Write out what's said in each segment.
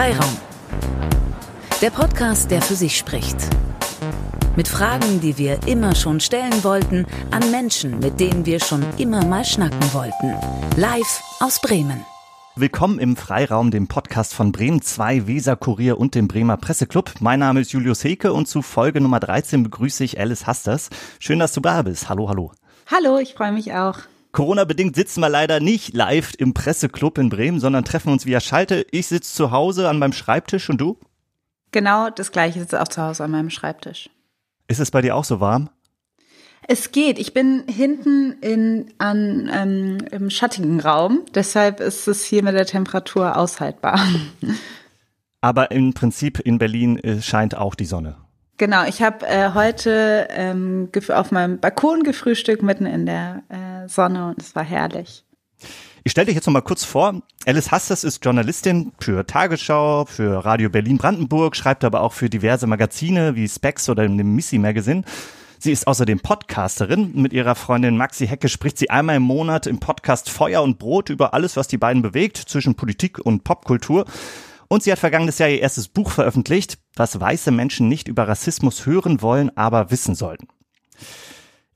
Freiraum. Der Podcast, der für sich spricht. Mit Fragen, die wir immer schon stellen wollten, an Menschen, mit denen wir schon immer mal schnacken wollten. Live aus Bremen. Willkommen im Freiraum, dem Podcast von Bremen 2, Weser Kurier und dem Bremer Presseclub. Mein Name ist Julius Heke und zu Folge Nummer 13 begrüße ich Alice Hasters. Schön, dass du da bist. Hallo, hallo. Hallo, ich freue mich auch. Corona-bedingt sitzen wir leider nicht live im Presseclub in Bremen, sondern treffen uns via Schalte. Ich sitze zu Hause an meinem Schreibtisch und du? Genau das gleiche, ich sitze auch zu Hause an meinem Schreibtisch. Ist es bei dir auch so warm? Es geht. Ich bin hinten in, an, ähm, im schattigen Raum. Deshalb ist es hier mit der Temperatur aushaltbar. Aber im Prinzip in Berlin äh, scheint auch die Sonne. Genau, ich habe äh, heute ähm, auf meinem Balkon gefrühstückt, mitten in der äh, Sonne und es war herrlich. Ich stelle dich jetzt noch mal kurz vor. Alice Hasters ist Journalistin für Tagesschau, für Radio Berlin Brandenburg, schreibt aber auch für diverse Magazine wie Specs oder dem Missy Magazine. Sie ist außerdem Podcasterin. Mit ihrer Freundin Maxi Hecke spricht sie einmal im Monat im Podcast Feuer und Brot über alles, was die beiden bewegt, zwischen Politik und Popkultur. Und sie hat vergangenes Jahr ihr erstes Buch veröffentlicht, was weiße Menschen nicht über Rassismus hören wollen, aber wissen sollten.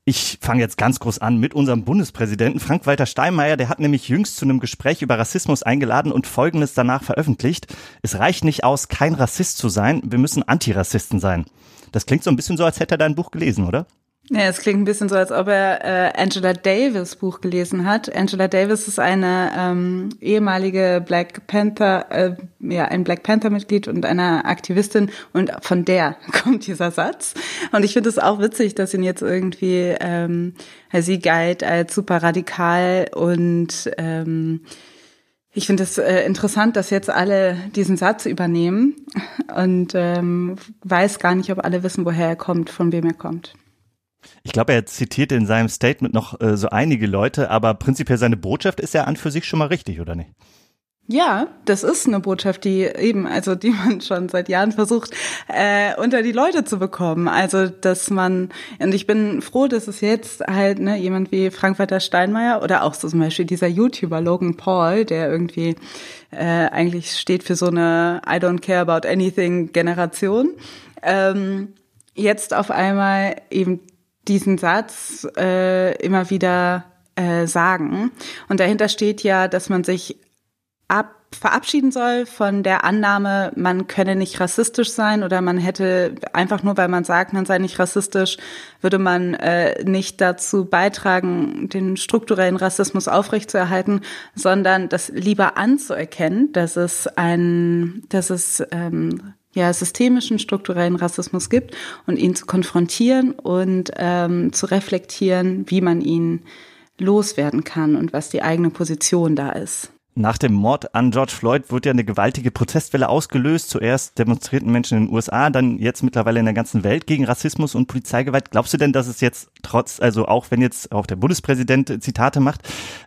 Ich fange jetzt ganz groß an mit unserem Bundespräsidenten Frank-Walter Steinmeier. Der hat nämlich jüngst zu einem Gespräch über Rassismus eingeladen und Folgendes danach veröffentlicht. Es reicht nicht aus, kein Rassist zu sein. Wir müssen Antirassisten sein. Das klingt so ein bisschen so, als hätte er dein Buch gelesen, oder? Ja, es klingt ein bisschen so, als ob er äh, Angela Davis Buch gelesen hat. Angela Davis ist eine ähm, ehemalige Black Panther, äh, ja, ein Black Panther Mitglied und eine Aktivistin und von der kommt dieser Satz. Und ich finde es auch witzig, dass ihn jetzt irgendwie ähm, sie galt als super radikal und ähm, ich finde es äh, interessant, dass jetzt alle diesen Satz übernehmen und ähm, weiß gar nicht, ob alle wissen, woher er kommt, von wem er kommt. Ich glaube, er zitiert in seinem Statement noch äh, so einige Leute, aber prinzipiell seine Botschaft ist ja an für sich schon mal richtig, oder nicht? Ja, das ist eine Botschaft, die eben, also die man schon seit Jahren versucht, äh, unter die Leute zu bekommen. Also, dass man, und ich bin froh, dass es jetzt halt ne, jemand wie Frank-Walter Steinmeier oder auch so zum Beispiel dieser YouTuber Logan Paul, der irgendwie äh, eigentlich steht für so eine I don't care about anything Generation, ähm, jetzt auf einmal eben diesen Satz äh, immer wieder äh, sagen. Und dahinter steht ja, dass man sich ab verabschieden soll von der Annahme, man könne nicht rassistisch sein oder man hätte einfach nur, weil man sagt, man sei nicht rassistisch, würde man äh, nicht dazu beitragen, den strukturellen Rassismus aufrechtzuerhalten, sondern das lieber anzuerkennen, dass es ein, dass es ähm, ja, systemischen strukturellen Rassismus gibt und ihn zu konfrontieren und ähm, zu reflektieren, wie man ihn loswerden kann und was die eigene Position da ist. Nach dem Mord an George Floyd wurde ja eine gewaltige Protestwelle ausgelöst. Zuerst demonstrierten Menschen in den USA, dann jetzt mittlerweile in der ganzen Welt gegen Rassismus und Polizeigewalt. Glaubst du denn, dass es jetzt trotz, also auch wenn jetzt auch der Bundespräsident Zitate macht,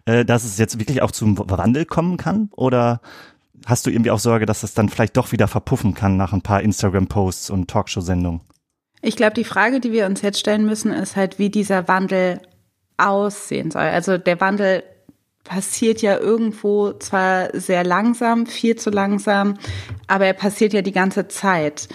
äh, dass es jetzt wirklich auch zum Wandel kommen kann? Oder hast du irgendwie auch Sorge, dass es dann vielleicht doch wieder verpuffen kann nach ein paar Instagram-Posts und Talkshow-Sendungen? Ich glaube, die Frage, die wir uns jetzt stellen müssen, ist halt, wie dieser Wandel aussehen soll. Also der Wandel passiert ja irgendwo zwar sehr langsam, viel zu langsam, aber er passiert ja die ganze Zeit.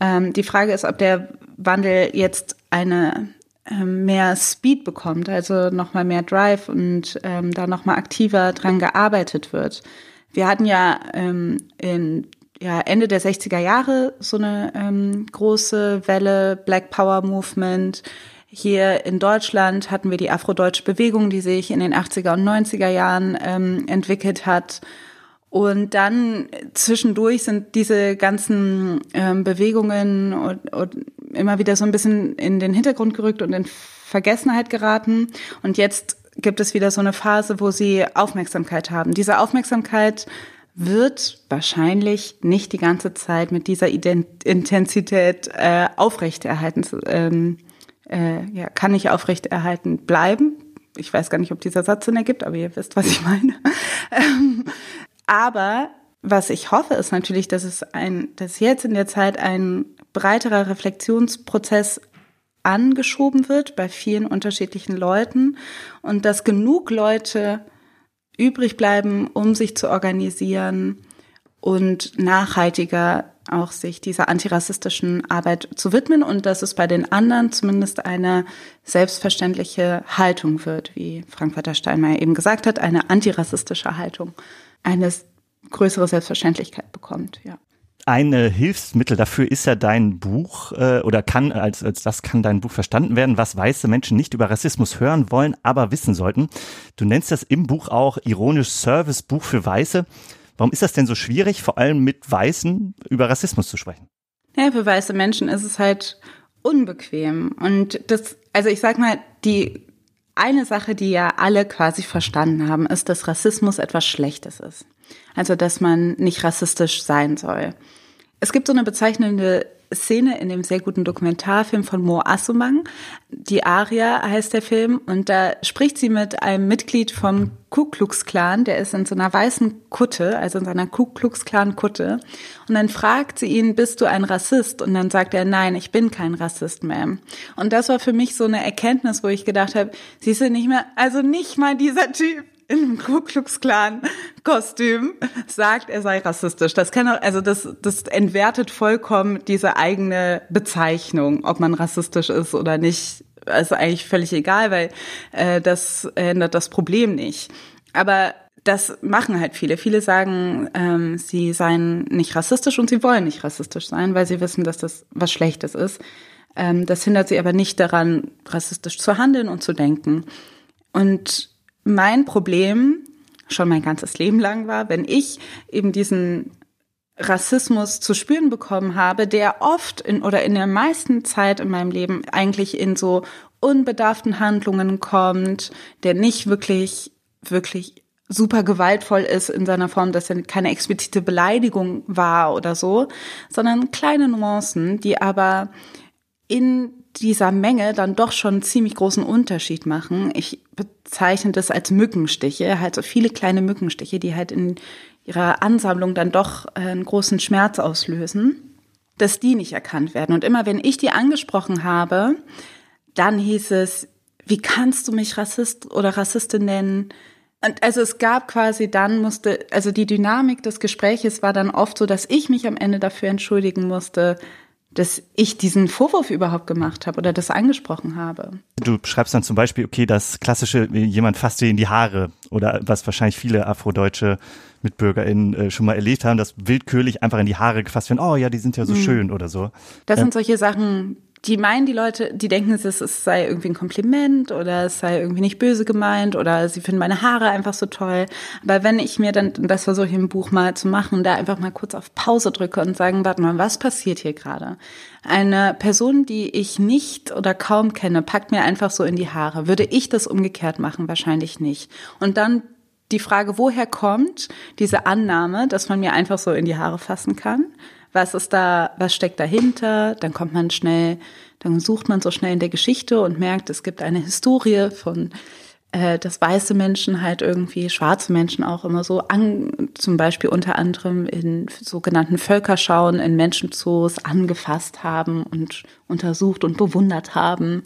Ähm, die Frage ist, ob der Wandel jetzt eine ähm, mehr Speed bekommt, also nochmal mehr Drive und ähm, da nochmal aktiver dran gearbeitet wird. Wir hatten ja ähm, in ja, Ende der 60er Jahre so eine ähm, große Welle Black Power Movement. Hier in Deutschland hatten wir die afrodeutsche Bewegung, die sich in den 80er und 90er Jahren ähm, entwickelt hat. Und dann zwischendurch sind diese ganzen ähm, Bewegungen und, und immer wieder so ein bisschen in den Hintergrund gerückt und in Vergessenheit geraten. Und jetzt gibt es wieder so eine Phase, wo sie Aufmerksamkeit haben. Diese Aufmerksamkeit wird wahrscheinlich nicht die ganze Zeit mit dieser Ident Intensität äh, aufrechterhalten, ähm, äh, ja, kann nicht aufrechterhalten bleiben. Ich weiß gar nicht, ob dieser Satz Sinn ergibt, aber ihr wisst, was ich meine. Ähm, aber was ich hoffe, ist natürlich, dass es ein, dass jetzt in der Zeit ein breiterer Reflexionsprozess angeschoben wird bei vielen unterschiedlichen Leuten und dass genug Leute übrig bleiben, um sich zu organisieren, und nachhaltiger auch sich dieser antirassistischen Arbeit zu widmen und dass es bei den anderen zumindest eine selbstverständliche Haltung wird, wie Frank-Walter Steinmeier eben gesagt hat, eine antirassistische Haltung, eine größere Selbstverständlichkeit bekommt, ja. Ein äh, Hilfsmittel dafür ist ja dein Buch äh, oder kann als, als das kann dein Buch verstanden werden, was weiße Menschen nicht über Rassismus hören wollen, aber wissen sollten. Du nennst das im Buch auch ironisch Servicebuch für Weiße. Warum ist das denn so schwierig, vor allem mit Weißen über Rassismus zu sprechen? Ja, für weiße Menschen ist es halt unbequem. Und das, also ich sag mal, die eine Sache, die ja alle quasi verstanden haben, ist, dass Rassismus etwas Schlechtes ist. Also, dass man nicht rassistisch sein soll. Es gibt so eine bezeichnende Szene in dem sehr guten Dokumentarfilm von Mo Assumang. Die Aria heißt der Film und da spricht sie mit einem Mitglied vom Ku Klux Klan, der ist in so einer weißen Kutte, also in seiner Ku Klux Klan Kutte. Und dann fragt sie ihn, bist du ein Rassist? Und dann sagt er, nein, ich bin kein Rassist, Ma'am. Und das war für mich so eine Erkenntnis, wo ich gedacht habe, sie sind nicht mehr, also nicht mal dieser Typ in einem Ku Klux Klan Kostüm sagt, er sei rassistisch. Das kann auch, also das, das entwertet vollkommen diese eigene Bezeichnung, ob man rassistisch ist oder nicht. Ist eigentlich völlig egal, weil äh, das ändert das Problem nicht. Aber das machen halt viele. Viele sagen, ähm, sie seien nicht rassistisch und sie wollen nicht rassistisch sein, weil sie wissen, dass das was Schlechtes ist. Ähm, das hindert sie aber nicht daran, rassistisch zu handeln und zu denken. Und mein Problem schon mein ganzes Leben lang war, wenn ich eben diesen Rassismus zu spüren bekommen habe, der oft in oder in der meisten Zeit in meinem Leben eigentlich in so unbedarften Handlungen kommt, der nicht wirklich, wirklich super gewaltvoll ist in seiner Form, dass er keine explizite Beleidigung war oder so, sondern kleine Nuancen, die aber in dieser Menge dann doch schon einen ziemlich großen Unterschied machen. Ich bezeichne das als Mückenstiche, halt so viele kleine Mückenstiche, die halt in ihrer Ansammlung dann doch äh, einen großen Schmerz auslösen, dass die nicht erkannt werden. Und immer wenn ich die angesprochen habe, dann hieß es, wie kannst du mich Rassist oder Rassistin nennen? Und also es gab quasi dann musste, also die Dynamik des Gespräches war dann oft so, dass ich mich am Ende dafür entschuldigen musste, dass ich diesen Vorwurf überhaupt gemacht habe oder das angesprochen habe. Du schreibst dann zum Beispiel, okay, das klassische, jemand fasst dir in die Haare oder was wahrscheinlich viele afrodeutsche MitbürgerInnen äh, schon mal erlebt haben, dass willkürlich einfach in die Haare gefasst werden, oh ja, die sind ja so mhm. schön oder so. Das sind solche Sachen, die meinen die Leute, die denken, es, es sei irgendwie ein Kompliment oder es sei irgendwie nicht böse gemeint oder sie finden meine Haare einfach so toll. Aber wenn ich mir dann, das versuche ich im Buch mal zu machen, da einfach mal kurz auf Pause drücke und sagen, warte mal, was passiert hier gerade? Eine Person, die ich nicht oder kaum kenne, packt mir einfach so in die Haare. Würde ich das umgekehrt machen? Wahrscheinlich nicht. Und dann die Frage, woher kommt diese Annahme, dass man mir einfach so in die Haare fassen kann? Was ist da, was steckt dahinter, dann kommt man schnell, dann sucht man so schnell in der Geschichte und merkt, es gibt eine Historie von äh, dass weiße Menschen halt irgendwie schwarze Menschen auch immer so an, zum Beispiel unter anderem in sogenannten Völkerschauen in Menschenzoos angefasst haben und untersucht und bewundert haben.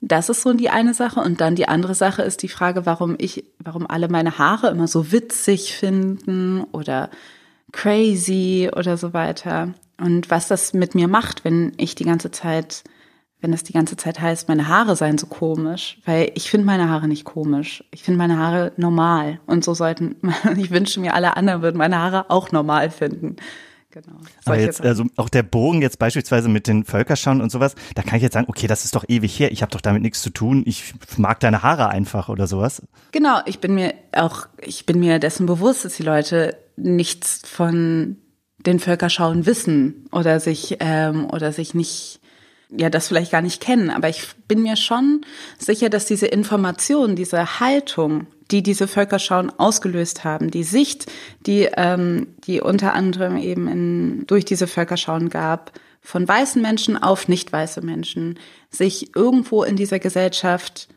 Das ist so die eine Sache. Und dann die andere Sache ist die Frage, warum ich, warum alle meine Haare immer so witzig finden oder crazy oder so weiter. Und was das mit mir macht, wenn ich die ganze Zeit, wenn es die ganze Zeit heißt, meine Haare seien so komisch, weil ich finde meine Haare nicht komisch. Ich finde meine Haare normal. Und so sollten, ich wünsche mir, alle anderen würden meine Haare auch normal finden. Genau. Aber jetzt, also auch der Bogen jetzt beispielsweise mit den Völkerschauen und sowas, da kann ich jetzt sagen, okay, das ist doch ewig her, ich habe doch damit nichts zu tun, ich mag deine Haare einfach oder sowas. Genau, ich bin mir auch, ich bin mir dessen bewusst, dass die Leute nichts von den Völkerschauen wissen oder sich ähm, oder sich nicht ja das vielleicht gar nicht kennen, aber ich bin mir schon sicher, dass diese Information, diese Haltung, die diese Völkerschauen ausgelöst haben, die Sicht, die ähm, die unter anderem eben in, durch diese Völkerschauen gab, von weißen Menschen auf nicht weiße Menschen, sich irgendwo in dieser Gesellschaft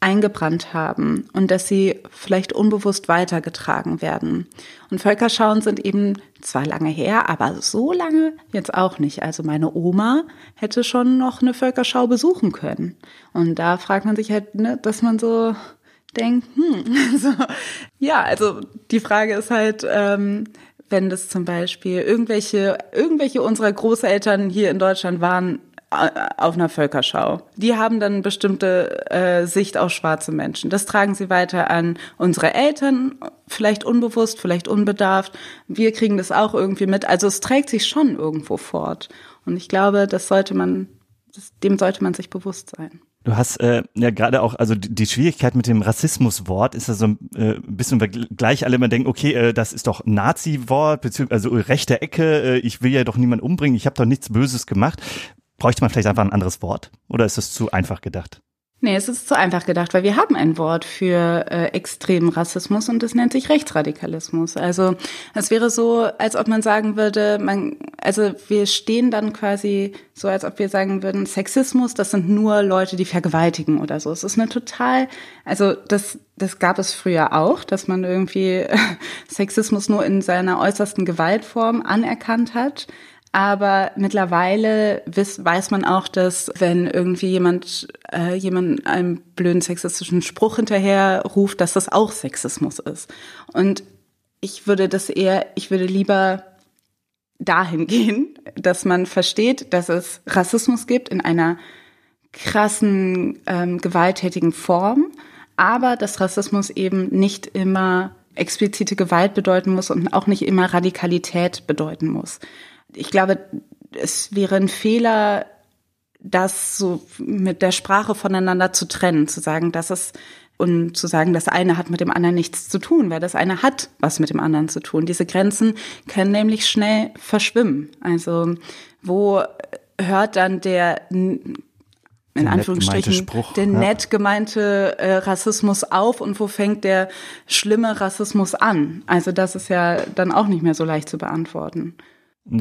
eingebrannt haben und dass sie vielleicht unbewusst weitergetragen werden. Und Völkerschauen sind eben zwar lange her, aber so lange jetzt auch nicht. Also meine Oma hätte schon noch eine Völkerschau besuchen können. Und da fragt man sich halt, ne, dass man so denkt, hm, so, ja, also die Frage ist halt, ähm, wenn das zum Beispiel irgendwelche, irgendwelche unserer Großeltern hier in Deutschland waren auf einer Völkerschau. Die haben dann bestimmte äh, Sicht auf schwarze Menschen. Das tragen sie weiter an unsere Eltern, vielleicht unbewusst, vielleicht unbedarft. Wir kriegen das auch irgendwie mit. Also es trägt sich schon irgendwo fort. Und ich glaube, das sollte man, das, dem sollte man sich bewusst sein. Du hast äh, ja gerade auch, also die, Schwierigkeit mit dem Rassismuswort ist ja so äh, ein bisschen, weil gleich alle immer denken, okay, äh, das ist doch Nazi-Wort, also rechte Ecke, äh, ich will ja doch niemanden umbringen, ich habe doch nichts Böses gemacht. Bräuchte man vielleicht einfach ein anderes Wort? Oder ist das zu einfach gedacht? Nee, es ist zu einfach gedacht, weil wir haben ein Wort für äh, extremen Rassismus und das nennt sich Rechtsradikalismus. Also es wäre so, als ob man sagen würde, man, also wir stehen dann quasi so, als ob wir sagen würden, Sexismus, das sind nur Leute, die vergewaltigen oder so. Es ist eine total, also das, das gab es früher auch, dass man irgendwie Sexismus nur in seiner äußersten Gewaltform anerkannt hat. Aber mittlerweile weiß, weiß man auch, dass wenn irgendwie jemand äh, jemand einen blöden sexistischen Spruch hinterher ruft, dass das auch Sexismus ist. Und ich würde das eher, ich würde lieber dahin gehen, dass man versteht, dass es Rassismus gibt in einer krassen, ähm, gewalttätigen Form, aber dass Rassismus eben nicht immer explizite Gewalt bedeuten muss und auch nicht immer Radikalität bedeuten muss ich glaube, es wäre ein Fehler, das so mit der Sprache voneinander zu trennen, zu sagen, dass es und zu sagen, das eine hat mit dem anderen nichts zu tun, weil das eine hat was mit dem anderen zu tun. Diese Grenzen können nämlich schnell verschwimmen. Also wo hört dann der in der Anführungsstrichen Spruch, der ja. nett gemeinte äh, Rassismus auf und wo fängt der schlimme Rassismus an? Also das ist ja dann auch nicht mehr so leicht zu beantworten.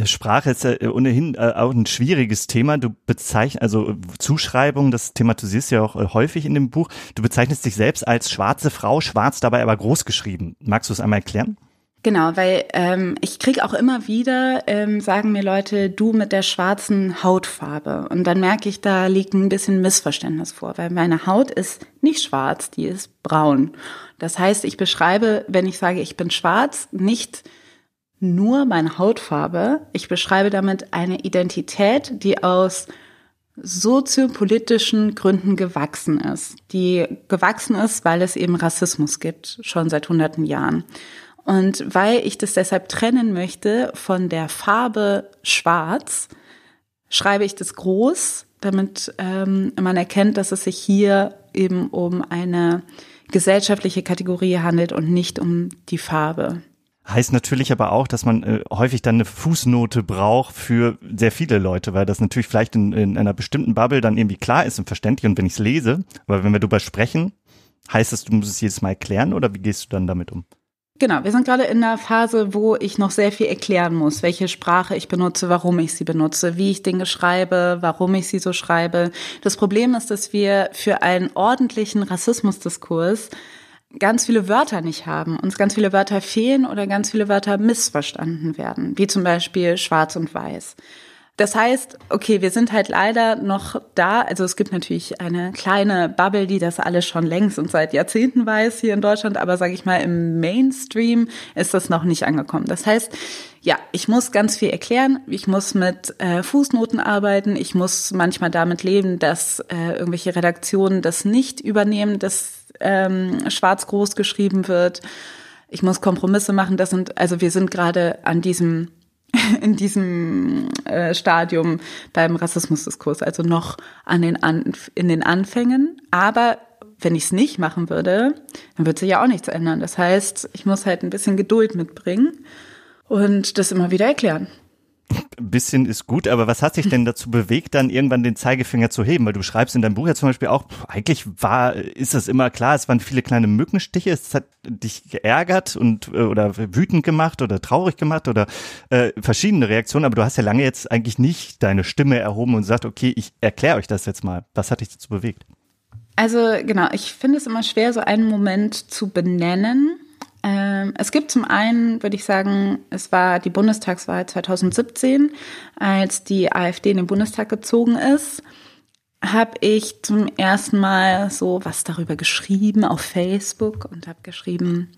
Sprache ist ja ohnehin äh, auch ein schwieriges Thema. Du bezeichnest, also Zuschreibung, das thematisierst du ja auch äh, häufig in dem Buch. Du bezeichnest dich selbst als schwarze Frau, schwarz dabei aber groß geschrieben. Magst du es einmal erklären? Genau, weil ähm, ich krieg auch immer wieder, ähm, sagen mir Leute, du mit der schwarzen Hautfarbe. Und dann merke ich, da liegt ein bisschen Missverständnis vor, weil meine Haut ist nicht schwarz, die ist braun. Das heißt, ich beschreibe, wenn ich sage, ich bin schwarz, nicht nur meine Hautfarbe. Ich beschreibe damit eine Identität, die aus soziopolitischen Gründen gewachsen ist. Die gewachsen ist, weil es eben Rassismus gibt, schon seit hunderten Jahren. Und weil ich das deshalb trennen möchte von der Farbe Schwarz, schreibe ich das groß, damit ähm, man erkennt, dass es sich hier eben um eine gesellschaftliche Kategorie handelt und nicht um die Farbe. Heißt natürlich aber auch, dass man äh, häufig dann eine Fußnote braucht für sehr viele Leute, weil das natürlich vielleicht in, in einer bestimmten Bubble dann irgendwie klar ist und verständlich und wenn ich es lese, aber wenn wir darüber sprechen, heißt das, du musst es jedes Mal erklären oder wie gehst du dann damit um? Genau, wir sind gerade in einer Phase, wo ich noch sehr viel erklären muss, welche Sprache ich benutze, warum ich sie benutze, wie ich Dinge schreibe, warum ich sie so schreibe. Das Problem ist, dass wir für einen ordentlichen Rassismusdiskurs ganz viele Wörter nicht haben, uns ganz viele Wörter fehlen oder ganz viele Wörter missverstanden werden, wie zum Beispiel schwarz und weiß. Das heißt, okay, wir sind halt leider noch da. Also es gibt natürlich eine kleine Bubble, die das alles schon längst und seit Jahrzehnten weiß hier in Deutschland, aber sage ich mal, im Mainstream ist das noch nicht angekommen. Das heißt, ja, ich muss ganz viel erklären. Ich muss mit äh, Fußnoten arbeiten. Ich muss manchmal damit leben, dass äh, irgendwelche Redaktionen das nicht übernehmen, dass ähm, schwarz groß geschrieben wird. Ich muss Kompromisse machen. Das sind, also wir sind gerade an diesem in diesem äh, Stadium beim Rassismusdiskurs, also noch an den an, in den Anfängen. Aber wenn ich es nicht machen würde, dann würde sich ja auch nichts ändern. Das heißt, ich muss halt ein bisschen Geduld mitbringen und das immer wieder erklären. Ein bisschen ist gut, aber was hat sich denn dazu bewegt, dann irgendwann den Zeigefinger zu heben? Weil du schreibst in deinem Buch ja zum Beispiel auch, eigentlich war, ist das immer klar, es waren viele kleine Mückenstiche, es hat dich geärgert und äh, oder wütend gemacht oder traurig gemacht oder äh, verschiedene Reaktionen, aber du hast ja lange jetzt eigentlich nicht deine Stimme erhoben und gesagt, okay, ich erkläre euch das jetzt mal. Was hat dich dazu bewegt? Also genau, ich finde es immer schwer, so einen Moment zu benennen es gibt zum einen, würde ich sagen, es war die Bundestagswahl 2017, als die AfD in den Bundestag gezogen ist, habe ich zum ersten Mal so was darüber geschrieben auf Facebook und habe geschrieben,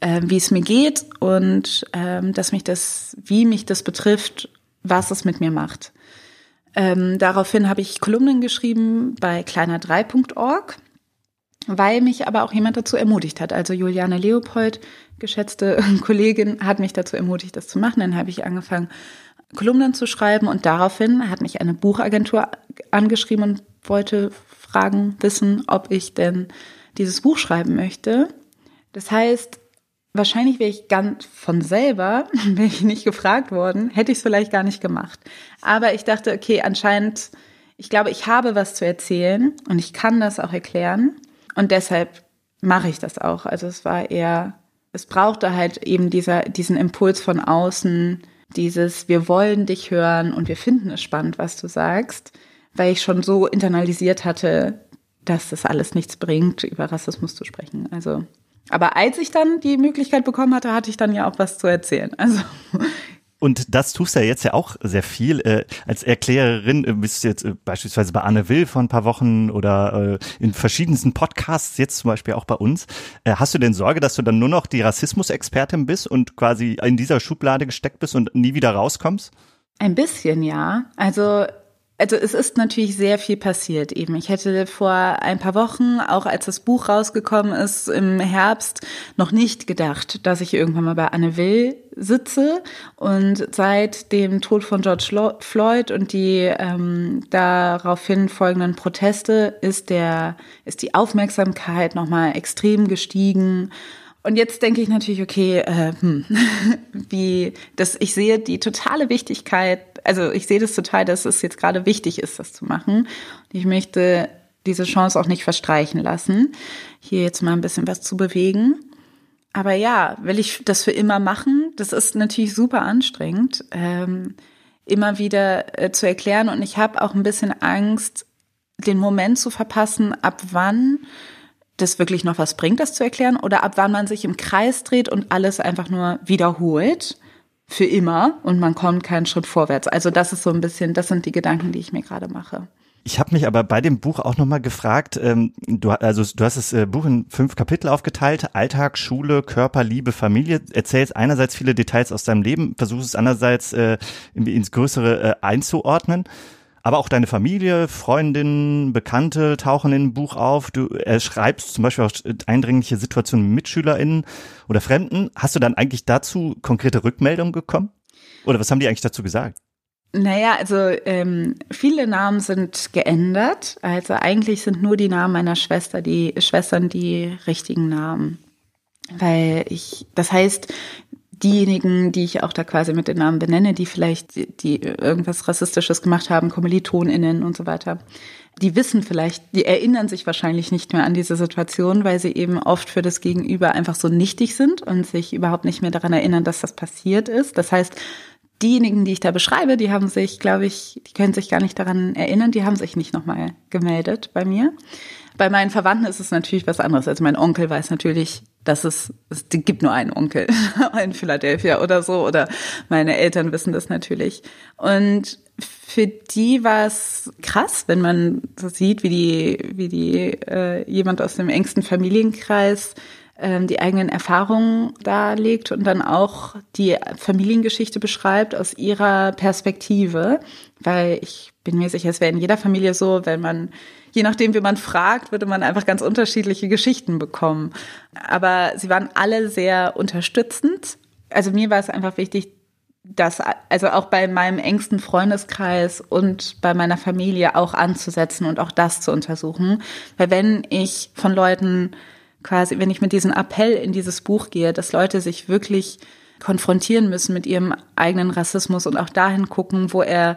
äh, wie es mir geht und ähm, dass mich das, wie mich das betrifft, was es mit mir macht. Ähm, daraufhin habe ich Kolumnen geschrieben bei kleiner3.org, weil mich aber auch jemand dazu ermutigt hat. Also Juliane Leopold, geschätzte Kollegin, hat mich dazu ermutigt, das zu machen. Dann habe ich angefangen, Kolumnen zu schreiben und daraufhin hat mich eine Buchagentur angeschrieben und wollte fragen, wissen, ob ich denn dieses Buch schreiben möchte. Das heißt, wahrscheinlich wäre ich ganz von selber, wäre ich nicht gefragt worden, hätte ich es vielleicht gar nicht gemacht. Aber ich dachte, okay, anscheinend, ich glaube, ich habe was zu erzählen und ich kann das auch erklären. Und deshalb mache ich das auch. Also es war eher, es brauchte halt eben dieser, diesen Impuls von außen, dieses, wir wollen dich hören und wir finden es spannend, was du sagst, weil ich schon so internalisiert hatte, dass das alles nichts bringt, über Rassismus zu sprechen. Also, aber als ich dann die Möglichkeit bekommen hatte, hatte ich dann ja auch was zu erzählen. Also und das tust du ja jetzt ja auch sehr viel. Äh, als Erklärerin äh, bist du jetzt äh, beispielsweise bei Anne Will vor ein paar Wochen oder äh, in verschiedensten Podcasts, jetzt zum Beispiel auch bei uns. Äh, hast du denn Sorge, dass du dann nur noch die Rassismusexpertin bist und quasi in dieser Schublade gesteckt bist und nie wieder rauskommst? Ein bisschen, ja. Also also es ist natürlich sehr viel passiert eben. Ich hätte vor ein paar Wochen, auch als das Buch rausgekommen ist im Herbst, noch nicht gedacht, dass ich irgendwann mal bei Anne Will sitze. Und seit dem Tod von George Floyd und die ähm, daraufhin folgenden Proteste ist der ist die Aufmerksamkeit nochmal extrem gestiegen. Und jetzt denke ich natürlich, okay, äh, hm, wie das, ich sehe die totale Wichtigkeit also ich sehe das total, dass es jetzt gerade wichtig ist, das zu machen. Ich möchte diese Chance auch nicht verstreichen lassen, hier jetzt mal ein bisschen was zu bewegen. Aber ja, will ich das für immer machen? Das ist natürlich super anstrengend, ähm, immer wieder äh, zu erklären. Und ich habe auch ein bisschen Angst, den Moment zu verpassen, ab wann das wirklich noch was bringt, das zu erklären, oder ab wann man sich im Kreis dreht und alles einfach nur wiederholt für immer und man kommt keinen Schritt vorwärts. Also das ist so ein bisschen, das sind die Gedanken, die ich mir gerade mache. Ich habe mich aber bei dem Buch auch nochmal gefragt, ähm, du, also du hast das äh, Buch in fünf Kapitel aufgeteilt, Alltag, Schule, Körper, Liebe, Familie, erzählst einerseits viele Details aus deinem Leben, versuchst es andererseits äh, ins Größere äh, einzuordnen. Aber auch deine Familie, Freundinnen, Bekannte tauchen in dem Buch auf. Du äh, schreibst zum Beispiel auch eindringliche Situationen mit MitschülerInnen oder Fremden. Hast du dann eigentlich dazu konkrete Rückmeldungen bekommen? Oder was haben die eigentlich dazu gesagt? Naja, also ähm, viele Namen sind geändert. Also eigentlich sind nur die Namen meiner Schwester, die Schwestern die richtigen Namen. Weil ich, das heißt, diejenigen, die ich auch da quasi mit den Namen benenne, die vielleicht die, irgendwas Rassistisches gemacht haben, KommilitonInnen und so weiter, die wissen vielleicht, die erinnern sich wahrscheinlich nicht mehr an diese Situation, weil sie eben oft für das Gegenüber einfach so nichtig sind und sich überhaupt nicht mehr daran erinnern, dass das passiert ist. Das heißt, diejenigen, die ich da beschreibe, die haben sich, glaube ich, die können sich gar nicht daran erinnern, die haben sich nicht nochmal gemeldet bei mir. Bei meinen Verwandten ist es natürlich was anderes. Also mein Onkel weiß natürlich, dass es, es gibt nur einen Onkel in Philadelphia oder so. Oder meine Eltern wissen das natürlich. Und für die war es krass, wenn man so sieht, wie die, wie die äh, jemand aus dem engsten Familienkreis ähm, die eigenen Erfahrungen darlegt und dann auch die Familiengeschichte beschreibt aus ihrer Perspektive, weil ich bin mir sicher, es wäre in jeder Familie so, wenn man je nachdem, wie man fragt, würde man einfach ganz unterschiedliche Geschichten bekommen. Aber sie waren alle sehr unterstützend. Also mir war es einfach wichtig, dass, also auch bei meinem engsten Freundeskreis und bei meiner Familie auch anzusetzen und auch das zu untersuchen. Weil wenn ich von Leuten quasi, wenn ich mit diesem Appell in dieses Buch gehe, dass Leute sich wirklich konfrontieren müssen mit ihrem eigenen Rassismus und auch dahin gucken, wo er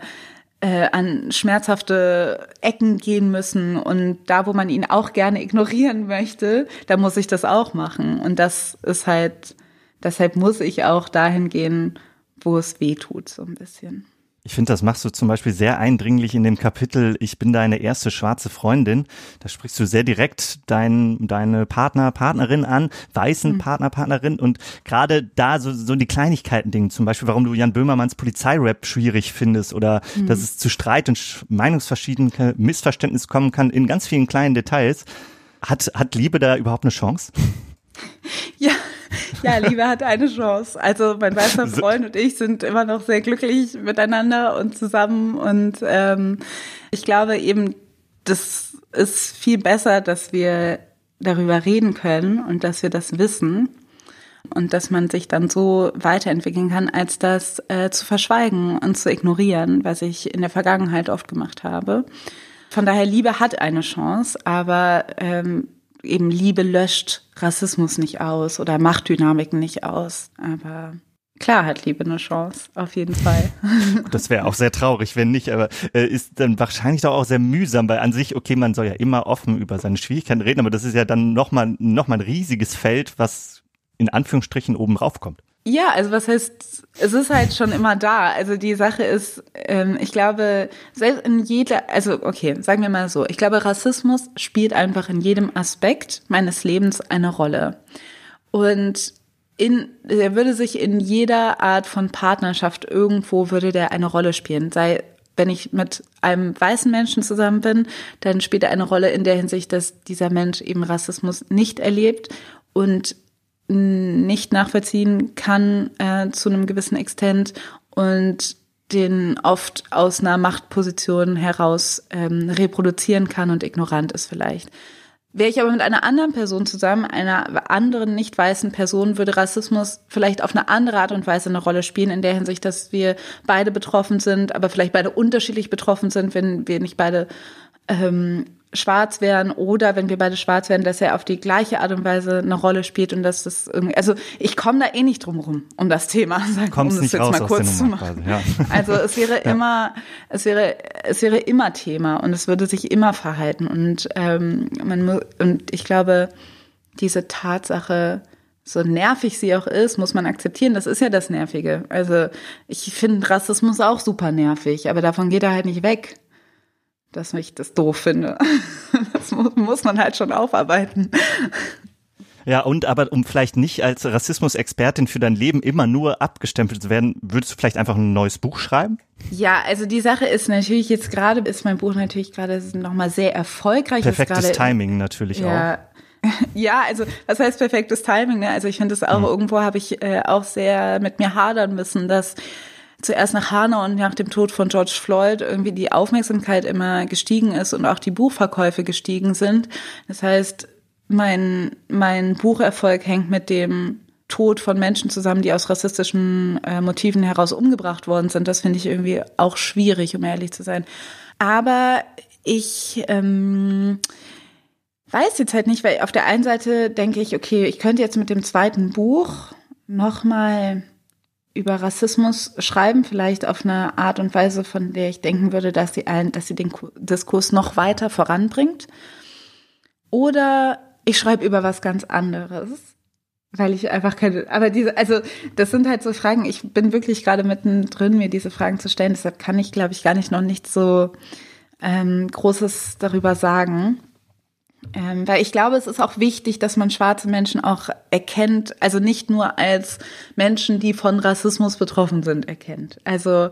äh, an schmerzhafte Ecken gehen müssen und da, wo man ihn auch gerne ignorieren möchte, da muss ich das auch machen. Und das ist halt, deshalb muss ich auch dahin gehen, wo es weh tut, so ein bisschen. Ich finde, das machst du zum Beispiel sehr eindringlich in dem Kapitel Ich bin deine erste schwarze Freundin. Da sprichst du sehr direkt dein, deine Partner, Partnerin an, weißen mhm. Partner, Partnerin und gerade da so, so die Kleinigkeiten Dinge, zum Beispiel, warum du Jan Böhmermanns Polizeirap schwierig findest oder mhm. dass es zu Streit und Meinungsverschiedenheit, Missverständnis kommen kann in ganz vielen kleinen Details. Hat, hat Liebe da überhaupt eine Chance? Ja, Ja, Liebe hat eine Chance. Also mein weißer Freund und ich sind immer noch sehr glücklich miteinander und zusammen. Und ähm, ich glaube eben, das ist viel besser, dass wir darüber reden können und dass wir das wissen und dass man sich dann so weiterentwickeln kann, als das äh, zu verschweigen und zu ignorieren, was ich in der Vergangenheit oft gemacht habe. Von daher, Liebe hat eine Chance, aber ähm, eben Liebe löscht Rassismus nicht aus oder Machtdynamiken nicht aus. Aber Klar hat Liebe eine Chance, auf jeden Fall. Das wäre auch sehr traurig, wenn nicht, aber äh, ist dann wahrscheinlich doch auch sehr mühsam, weil an sich, okay, man soll ja immer offen über seine Schwierigkeiten reden, aber das ist ja dann nochmal noch mal ein riesiges Feld, was in Anführungsstrichen oben raufkommt. Ja, also was heißt, es ist halt schon immer da. Also die Sache ist, ähm, ich glaube, selbst in jeder, also okay, sagen wir mal so, ich glaube, Rassismus spielt einfach in jedem Aspekt meines Lebens eine Rolle. Und in, er würde sich in jeder Art von Partnerschaft irgendwo würde der eine Rolle spielen. Sei, wenn ich mit einem weißen Menschen zusammen bin, dann spielt er eine Rolle in der Hinsicht, dass dieser Mensch eben Rassismus nicht erlebt und nicht nachvollziehen kann äh, zu einem gewissen Extent und den oft aus einer Machtposition heraus ähm, reproduzieren kann und ignorant ist vielleicht. Wäre ich aber mit einer anderen Person zusammen, einer anderen nicht weißen Person, würde Rassismus vielleicht auf eine andere Art und Weise eine Rolle spielen, in der Hinsicht, dass wir beide betroffen sind, aber vielleicht beide unterschiedlich betroffen sind, wenn wir nicht beide ähm, schwarz wären oder wenn wir beide schwarz wären, dass er auf die gleiche Art und Weise eine Rolle spielt und dass das irgendwie, also ich komme da eh nicht drum rum um das Thema, um das jetzt mal kurz zu machen. Quasi, ja. Also es wäre ja. immer, es wäre, es wäre immer Thema und es würde sich immer verhalten und ähm, man und ich glaube, diese Tatsache, so nervig sie auch ist, muss man akzeptieren. Das ist ja das Nervige. Also ich finde Rassismus auch super nervig, aber davon geht er halt nicht weg dass ich das doof finde. Das muss man halt schon aufarbeiten. Ja, und aber um vielleicht nicht als Rassismusexpertin für dein Leben immer nur abgestempelt zu werden, würdest du vielleicht einfach ein neues Buch schreiben? Ja, also die Sache ist natürlich jetzt gerade, ist mein Buch natürlich gerade nochmal sehr erfolgreich. Perfektes Timing natürlich ja, auch. Ja, also was heißt perfektes Timing? Ne? Also ich finde es auch, mhm. irgendwo habe ich äh, auch sehr mit mir hadern müssen, dass zuerst nach Hanau und nach dem Tod von George Floyd irgendwie die Aufmerksamkeit immer gestiegen ist und auch die Buchverkäufe gestiegen sind. Das heißt, mein, mein Bucherfolg hängt mit dem Tod von Menschen zusammen, die aus rassistischen äh, Motiven heraus umgebracht worden sind. Das finde ich irgendwie auch schwierig, um ehrlich zu sein. Aber ich ähm, weiß jetzt halt nicht, weil auf der einen Seite denke ich, okay, ich könnte jetzt mit dem zweiten Buch nochmal über Rassismus schreiben, vielleicht auf eine Art und Weise, von der ich denken würde, dass sie, ein, dass sie den Diskurs noch weiter voranbringt. Oder ich schreibe über was ganz anderes, weil ich einfach keine, aber diese, also das sind halt so Fragen, ich bin wirklich gerade mittendrin, mir diese Fragen zu stellen, deshalb kann ich, glaube ich, gar nicht noch nicht so ähm, Großes darüber sagen. Ähm, weil ich glaube, es ist auch wichtig, dass man schwarze Menschen auch erkennt, also nicht nur als Menschen, die von Rassismus betroffen sind, erkennt. Also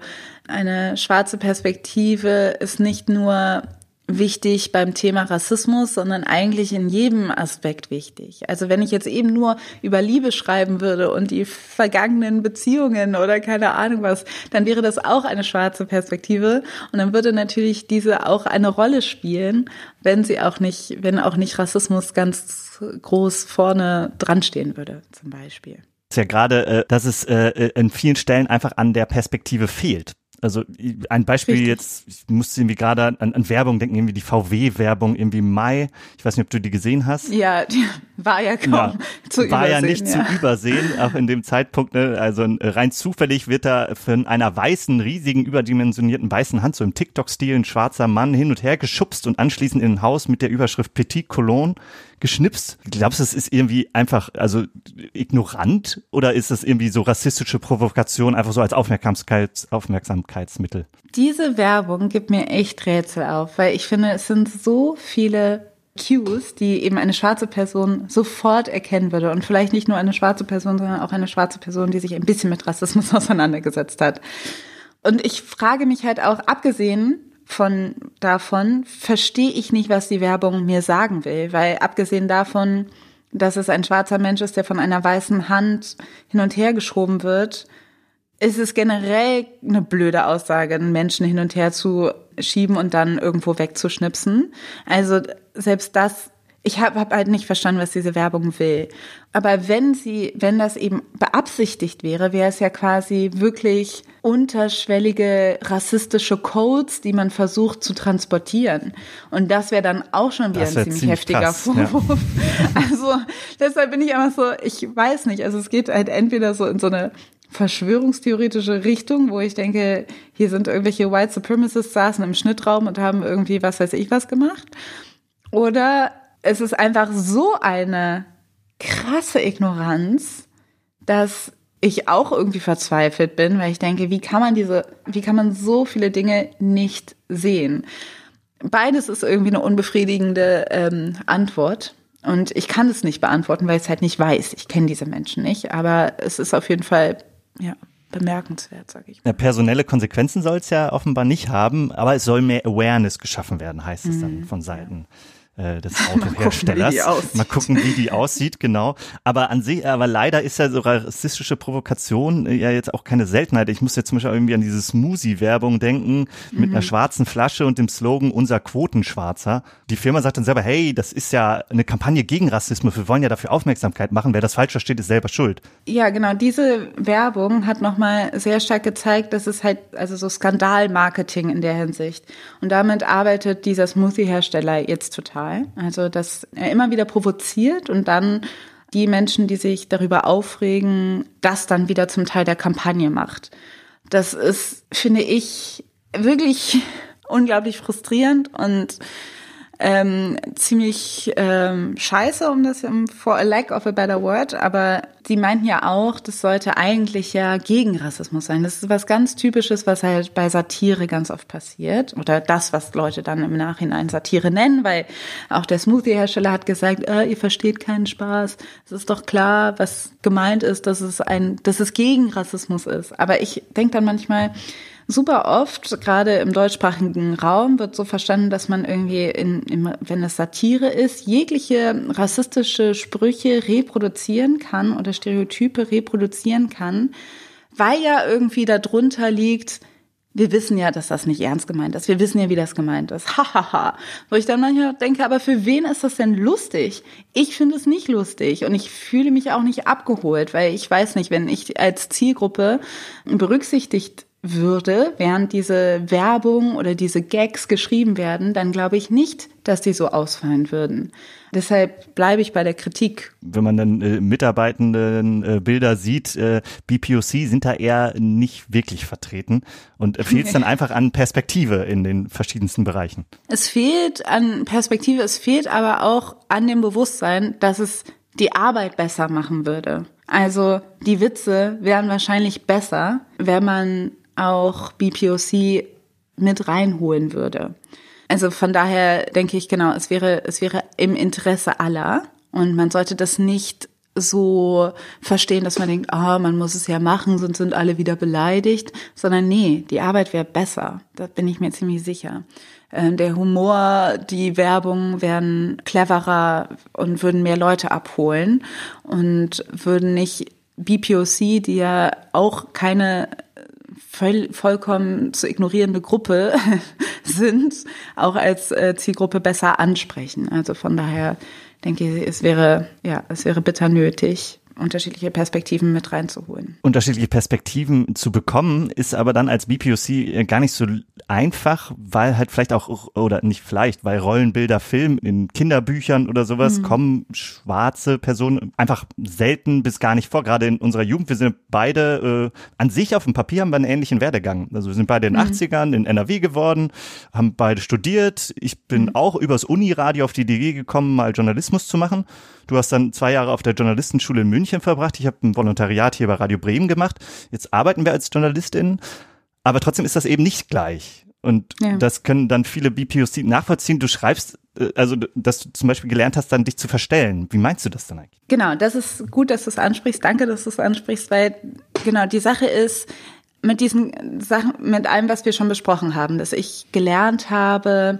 eine schwarze Perspektive ist nicht nur wichtig beim Thema Rassismus, sondern eigentlich in jedem Aspekt wichtig. Also wenn ich jetzt eben nur über Liebe schreiben würde und die vergangenen Beziehungen oder keine Ahnung was, dann wäre das auch eine schwarze Perspektive und dann würde natürlich diese auch eine Rolle spielen, wenn sie auch nicht, wenn auch nicht Rassismus ganz groß vorne dran stehen würde, zum Beispiel ist ja gerade, äh, dass es äh, in vielen Stellen einfach an der Perspektive fehlt. Also ein Beispiel Richtig. jetzt, ich musste irgendwie gerade an, an Werbung denken, irgendwie die VW-Werbung irgendwie Mai. Ich weiß nicht, ob du die gesehen hast. Ja, die war ja kaum ja, zu war übersehen. War ja nicht ja. zu übersehen, auch in dem Zeitpunkt. Ne? Also rein zufällig wird da von einer weißen, riesigen, überdimensionierten weißen Hand, so im TikTok-Stil, ein schwarzer Mann hin und her geschubst und anschließend in ein Haus mit der Überschrift Petit Cologne geschnipst. Glaubst du, es ist irgendwie einfach, also ignorant oder ist das irgendwie so rassistische Provokation einfach so als Aufmerksamkeits Aufmerksamkeitsmittel? Diese Werbung gibt mir echt Rätsel auf, weil ich finde, es sind so viele Cues, die eben eine schwarze Person sofort erkennen würde. Und vielleicht nicht nur eine schwarze Person, sondern auch eine schwarze Person, die sich ein bisschen mit Rassismus auseinandergesetzt hat. Und ich frage mich halt auch, abgesehen von davon verstehe ich nicht, was die Werbung mir sagen will, weil abgesehen davon dass es ein schwarzer Mensch ist, der von einer weißen Hand hin und her geschoben wird, ist es generell eine blöde Aussage, einen Menschen hin und her zu schieben und dann irgendwo wegzuschnipsen. Also selbst das ich habe hab halt nicht verstanden, was diese Werbung will. Aber wenn sie, wenn das eben beabsichtigt wäre, wäre es ja quasi wirklich unterschwellige rassistische Codes, die man versucht zu transportieren. Und das wäre dann auch schon wieder ein ziemlich, ziemlich heftiger krass, Vorwurf. Ja. Also deshalb bin ich einfach so, ich weiß nicht. Also es geht halt entweder so in so eine verschwörungstheoretische Richtung, wo ich denke, hier sind irgendwelche White Supremacists saßen im Schnittraum und haben irgendwie was weiß ich was gemacht. Oder es ist einfach so eine krasse Ignoranz, dass ich auch irgendwie verzweifelt bin, weil ich denke, wie kann man diese, wie kann man so viele Dinge nicht sehen? Beides ist irgendwie eine unbefriedigende ähm, Antwort. Und ich kann es nicht beantworten, weil ich es halt nicht weiß. Ich kenne diese Menschen nicht. Aber es ist auf jeden Fall, ja, bemerkenswert, sage ich. Ja, personelle Konsequenzen soll es ja offenbar nicht haben, aber es soll mehr Awareness geschaffen werden, heißt es dann mhm. von Seiten äh, des Autoherstellers. Mal gucken, Mal gucken, wie die aussieht, genau. Aber an sich, aber leider ist ja so rassistische Provokation äh, ja jetzt auch keine Seltenheit. Ich muss jetzt zum Beispiel irgendwie an diese Smoothie-Werbung denken mit mhm. einer schwarzen Flasche und dem Slogan unser Quotenschwarzer. Die Firma sagt dann selber, hey, das ist ja eine Kampagne gegen Rassismus. Wir wollen ja dafür Aufmerksamkeit machen. Wer das falsch versteht, ist selber schuld. Ja, genau. Diese Werbung hat nochmal sehr stark gezeigt, dass es halt, also so Skandalmarketing in der Hinsicht. Und damit arbeitet dieser Smoothie-Hersteller jetzt total total. Also, dass er immer wieder provoziert und dann die Menschen, die sich darüber aufregen, das dann wieder zum Teil der Kampagne macht. Das ist, finde ich, wirklich unglaublich frustrierend und ähm, ziemlich ähm, scheiße, um das for a lack of a better word, aber sie meinten ja auch, das sollte eigentlich ja gegen Rassismus sein. Das ist was ganz Typisches, was halt bei Satire ganz oft passiert oder das, was Leute dann im Nachhinein Satire nennen, weil auch der Smoothie-Hersteller hat gesagt, äh, ihr versteht keinen Spaß. Es ist doch klar, was gemeint ist, dass es ein, dass es gegen Rassismus ist. Aber ich denke dann manchmal, super oft, gerade im deutschsprachigen Raum, wird so verstanden, dass man irgendwie, in, in, wenn es Satire ist, jegliche rassistische Sprüche reproduzieren kann oder Stereotype reproduzieren kann, weil ja irgendwie darunter liegt, wir wissen ja, dass das nicht ernst gemeint ist. Wir wissen ja, wie das gemeint ist. Hahaha. Wo ich dann manchmal denke, aber für wen ist das denn lustig? Ich finde es nicht lustig und ich fühle mich auch nicht abgeholt, weil ich weiß nicht, wenn ich als Zielgruppe berücksichtigt würde, während diese Werbung oder diese Gags geschrieben werden, dann glaube ich nicht, dass die so ausfallen würden. Deshalb bleibe ich bei der Kritik. Wenn man dann äh, Mitarbeitenden äh, Bilder sieht, äh, BPOC sind da eher nicht wirklich vertreten und fehlt es dann einfach an Perspektive in den verschiedensten Bereichen. Es fehlt an Perspektive, es fehlt aber auch an dem Bewusstsein, dass es die Arbeit besser machen würde. Also die Witze wären wahrscheinlich besser, wenn man auch BPOC mit reinholen würde. Also von daher denke ich genau, es wäre, es wäre im Interesse aller und man sollte das nicht so verstehen, dass man denkt, ah, oh, man muss es ja machen, sonst sind alle wieder beleidigt, sondern nee, die Arbeit wäre besser. Da bin ich mir ziemlich sicher. Äh, der Humor, die Werbung wären cleverer und würden mehr Leute abholen und würden nicht BPOC, die ja auch keine voll, vollkommen zu ignorierende Gruppe sind, auch als äh, Zielgruppe besser ansprechen. Also von daher denke ich, es wäre, ja, es wäre bitter nötig, unterschiedliche Perspektiven mit reinzuholen. Unterschiedliche Perspektiven zu bekommen, ist aber dann als BPOC äh, gar nicht so einfach, weil halt vielleicht auch, oder nicht vielleicht, weil Rollenbilder, Film in Kinderbüchern oder sowas mhm. kommen schwarze Personen einfach selten bis gar nicht vor. Gerade in unserer Jugend, wir sind beide äh, an sich auf dem Papier haben wir einen ähnlichen Werdegang. Also wir sind beide in den mhm. 80ern in NRW geworden, haben beide studiert. Ich bin mhm. auch übers Uniradio auf die Idee gekommen, mal Journalismus zu machen. Du hast dann zwei Jahre auf der Journalistenschule in München verbracht. Ich habe ein Volontariat hier bei Radio Bremen gemacht. Jetzt arbeiten wir als JournalistInnen. Aber trotzdem ist das eben nicht gleich. Und ja. das können dann viele BPOC nachvollziehen. Du schreibst, äh, also dass du zum Beispiel gelernt hast, dann dich zu verstellen. Wie meinst du das dann eigentlich? Genau, das ist gut, dass du es ansprichst. Danke, dass du es ansprichst, weil genau die Sache ist, mit diesen Sachen, mit allem, was wir schon besprochen haben, dass ich gelernt habe,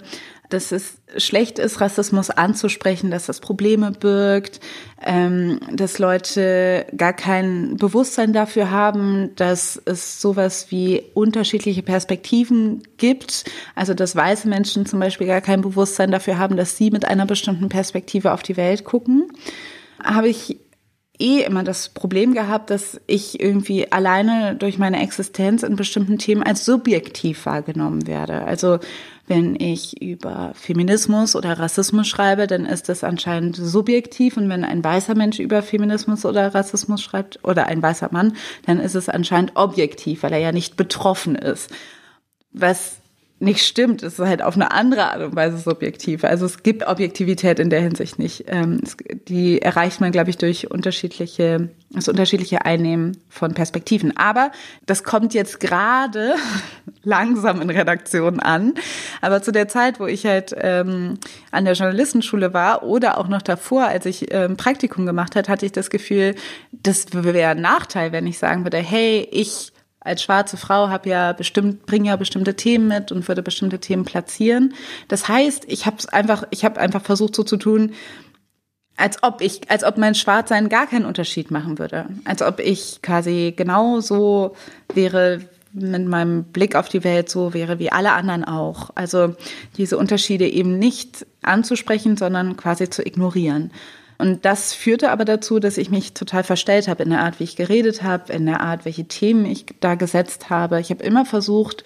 dass es schlecht ist, Rassismus anzusprechen, dass das Probleme birgt, ähm, dass Leute gar kein Bewusstsein dafür haben, dass es sowas wie unterschiedliche Perspektiven gibt. Also dass weiße Menschen zum Beispiel gar kein Bewusstsein dafür haben, dass sie mit einer bestimmten Perspektive auf die Welt gucken. Habe ich eh immer das Problem gehabt, dass ich irgendwie alleine durch meine Existenz in bestimmten Themen als subjektiv wahrgenommen werde. Also wenn ich über Feminismus oder Rassismus schreibe, dann ist das anscheinend subjektiv. Und wenn ein weißer Mensch über Feminismus oder Rassismus schreibt oder ein weißer Mann, dann ist es anscheinend objektiv, weil er ja nicht betroffen ist. Was nicht stimmt. Es ist halt auf eine andere Art und Weise subjektiv. Also es gibt Objektivität in der Hinsicht nicht. Ähm, die erreicht man, glaube ich, durch unterschiedliche, das unterschiedliche Einnehmen von Perspektiven. Aber das kommt jetzt gerade langsam in Redaktionen an. Aber zu der Zeit, wo ich halt ähm, an der Journalistenschule war oder auch noch davor, als ich ähm, Praktikum gemacht hat, hatte ich das Gefühl, das wäre ein Nachteil, wenn ich sagen würde, hey, ich als schwarze Frau habe ja bestimmt bringe ja bestimmte Themen mit und würde bestimmte Themen platzieren. Das heißt, ich habe einfach ich habe einfach versucht so zu tun, als ob ich als ob mein Schwarzsein gar keinen Unterschied machen würde, als ob ich quasi genauso wäre mit meinem Blick auf die Welt so wäre wie alle anderen auch. Also diese Unterschiede eben nicht anzusprechen, sondern quasi zu ignorieren. Und das führte aber dazu, dass ich mich total verstellt habe in der Art, wie ich geredet habe, in der Art, welche Themen ich da gesetzt habe. Ich habe immer versucht,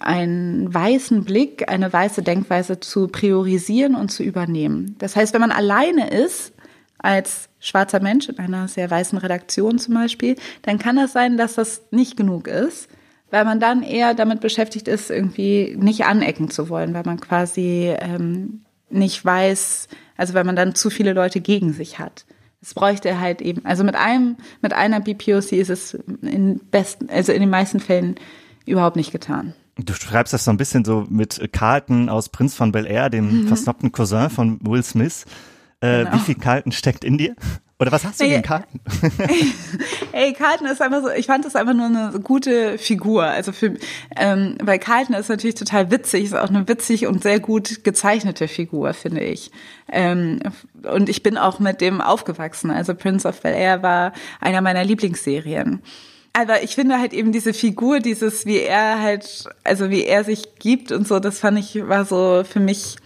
einen weißen Blick, eine weiße Denkweise zu priorisieren und zu übernehmen. Das heißt, wenn man alleine ist, als schwarzer Mensch in einer sehr weißen Redaktion zum Beispiel, dann kann es sein, dass das nicht genug ist, weil man dann eher damit beschäftigt ist, irgendwie nicht anecken zu wollen, weil man quasi ähm, nicht weiß, also weil man dann zu viele Leute gegen sich hat. Es bräuchte halt eben, also mit einem, mit einer BPOC ist es in besten, also in den meisten Fällen überhaupt nicht getan. Du schreibst das so ein bisschen so mit Carlton aus Prinz von Bel Air, dem mhm. versnobten Cousin von Will Smith. Äh, genau. Wie viel Carlton steckt in dir? Oder was hast du nee, Carlton? Ey, Carlton ist einfach so, ich fand das einfach nur eine gute Figur. Also für, ähm, weil Carlton ist natürlich total witzig, ist auch eine witzig und sehr gut gezeichnete Figur, finde ich. Ähm, und ich bin auch mit dem aufgewachsen. Also Prince of Bel Air war einer meiner Lieblingsserien. Aber ich finde halt eben diese Figur, dieses, wie er halt, also wie er sich gibt und so, das fand ich, war so für mich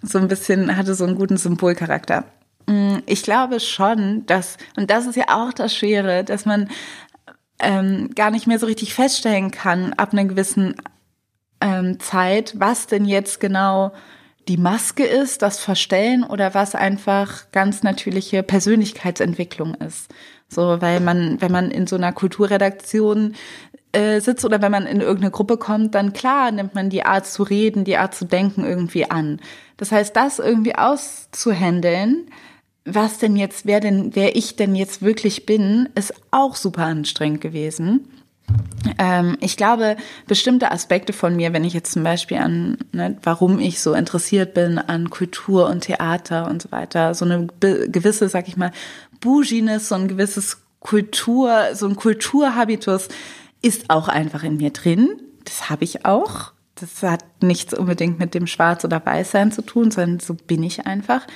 so ein bisschen, hatte so einen guten Symbolcharakter. Mm, ich glaube schon, dass, und das ist ja auch das Schwere, dass man ähm, gar nicht mehr so richtig feststellen kann, ab einer gewissen ähm, Zeit, was denn jetzt genau die Maske ist, das Verstellen oder was einfach ganz natürliche Persönlichkeitsentwicklung ist. So, weil man, wenn man in so einer Kulturredaktion äh, sitzt oder wenn man in irgendeine Gruppe kommt, dann klar nimmt man die Art zu reden, die Art zu denken irgendwie an. Das heißt, das irgendwie auszuhändeln, was denn jetzt, wer denn, wer ich denn jetzt wirklich bin, ist auch super anstrengend gewesen. Ähm, ich glaube, bestimmte Aspekte von mir, wenn ich jetzt zum Beispiel an, ne, warum ich so interessiert bin an Kultur und Theater und so weiter, so eine gewisse, sag ich mal, Bouginess, so ein gewisses Kultur, so ein Kulturhabitus ist auch einfach in mir drin. Das habe ich auch. Das hat nichts unbedingt mit dem Schwarz- oder Weißsein zu tun, sondern so bin ich einfach.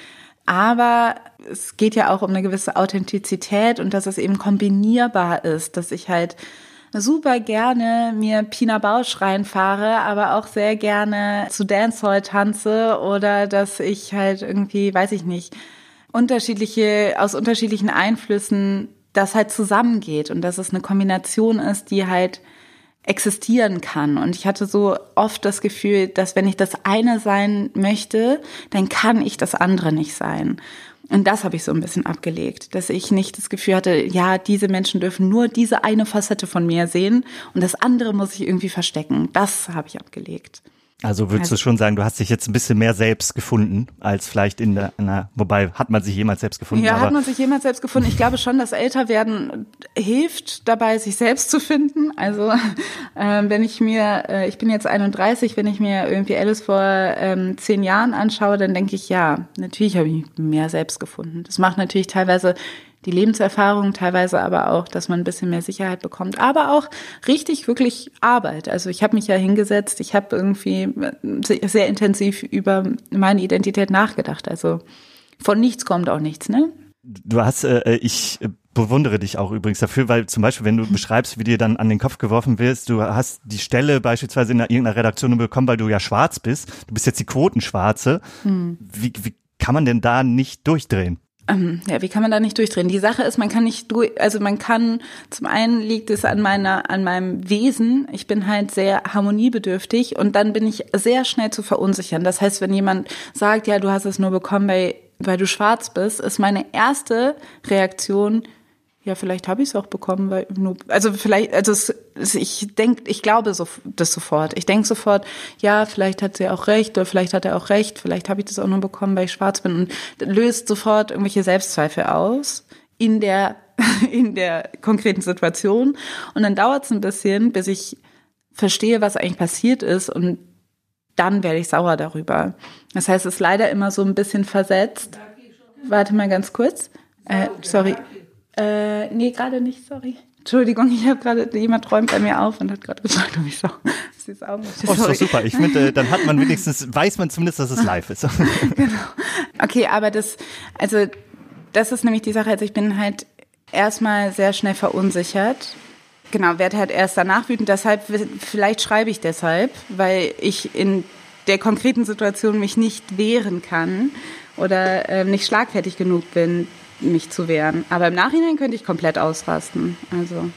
Aber es geht ja auch um eine gewisse Authentizität und dass es eben kombinierbar ist, dass ich halt super gerne mir Pina Bausch reinfahre, aber auch sehr gerne zu Dancehall tanze oder dass ich halt irgendwie, weiß ich nicht, unterschiedliche, aus unterschiedlichen Einflüssen das halt zusammengeht und dass es eine Kombination ist, die halt existieren kann. Und ich hatte so oft das Gefühl, dass wenn ich das eine sein möchte, dann kann ich das andere nicht sein. Und das habe ich so ein bisschen abgelegt, dass ich nicht das Gefühl hatte, ja, diese Menschen dürfen nur diese eine Facette von mir sehen und das andere muss ich irgendwie verstecken. Das habe ich abgelegt. Also würdest also, du schon sagen, du hast dich jetzt ein bisschen mehr selbst gefunden, als vielleicht in der, wobei hat man sich jemals selbst gefunden? Ja, hat man sich jemals selbst gefunden. Ich glaube schon, dass Älterwerden hilft dabei, sich selbst zu finden. Also äh, wenn ich mir, äh, ich bin jetzt 31, wenn ich mir irgendwie Alice vor ähm, zehn Jahren anschaue, dann denke ich, ja, natürlich habe ich mehr selbst gefunden. Das macht natürlich teilweise die Lebenserfahrung, teilweise aber auch, dass man ein bisschen mehr Sicherheit bekommt, aber auch richtig wirklich Arbeit. Also ich habe mich ja hingesetzt, ich habe irgendwie sehr intensiv über meine Identität nachgedacht. Also von nichts kommt auch nichts, ne? Du hast, äh, äh ich bewundere dich auch übrigens dafür, weil zum Beispiel, wenn du beschreibst, wie dir dann an den Kopf geworfen wirst, du hast die Stelle beispielsweise in irgendeiner Redaktion bekommen, weil du ja schwarz bist. Du bist jetzt die Quotenschwarze. Hm. Wie, wie kann man denn da nicht durchdrehen? Ähm, ja, wie kann man da nicht durchdrehen? Die Sache ist, man kann nicht durch, also man kann, zum einen liegt es an meiner, an meinem Wesen. Ich bin halt sehr harmoniebedürftig und dann bin ich sehr schnell zu verunsichern. Das heißt, wenn jemand sagt, ja, du hast es nur bekommen, weil, weil du schwarz bist, ist meine erste Reaktion, ja, vielleicht habe ich es auch bekommen, weil also vielleicht, also es, ich denke, ich glaube so, das sofort. Ich denke sofort, ja, vielleicht hat sie auch recht oder vielleicht hat er auch recht, vielleicht habe ich das auch nur bekommen, weil ich schwarz bin und löst sofort irgendwelche Selbstzweifel aus in der in der konkreten Situation und dann dauert es ein bisschen, bis ich verstehe, was eigentlich passiert ist und dann werde ich sauer darüber. Das heißt, es ist leider immer so ein bisschen versetzt. Warte mal ganz kurz. Äh, sorry. Äh, nee, gerade nicht, sorry. Entschuldigung, ich habe gerade, jemand räumt bei mir auf und hat gerade gefragt, ob ich so süß Augen Oh, ist doch super. Ich finde, dann hat man wenigstens, weiß man zumindest, dass es live ist. genau. Okay, aber das, also, das ist nämlich die Sache. Also ich bin halt erstmal sehr schnell verunsichert. Genau, werde halt erst danach wütend. Deshalb, vielleicht schreibe ich deshalb, weil ich in der konkreten Situation mich nicht wehren kann oder äh, nicht schlagfertig genug bin, mich zu wehren. Aber im Nachhinein könnte ich komplett ausrasten. Also.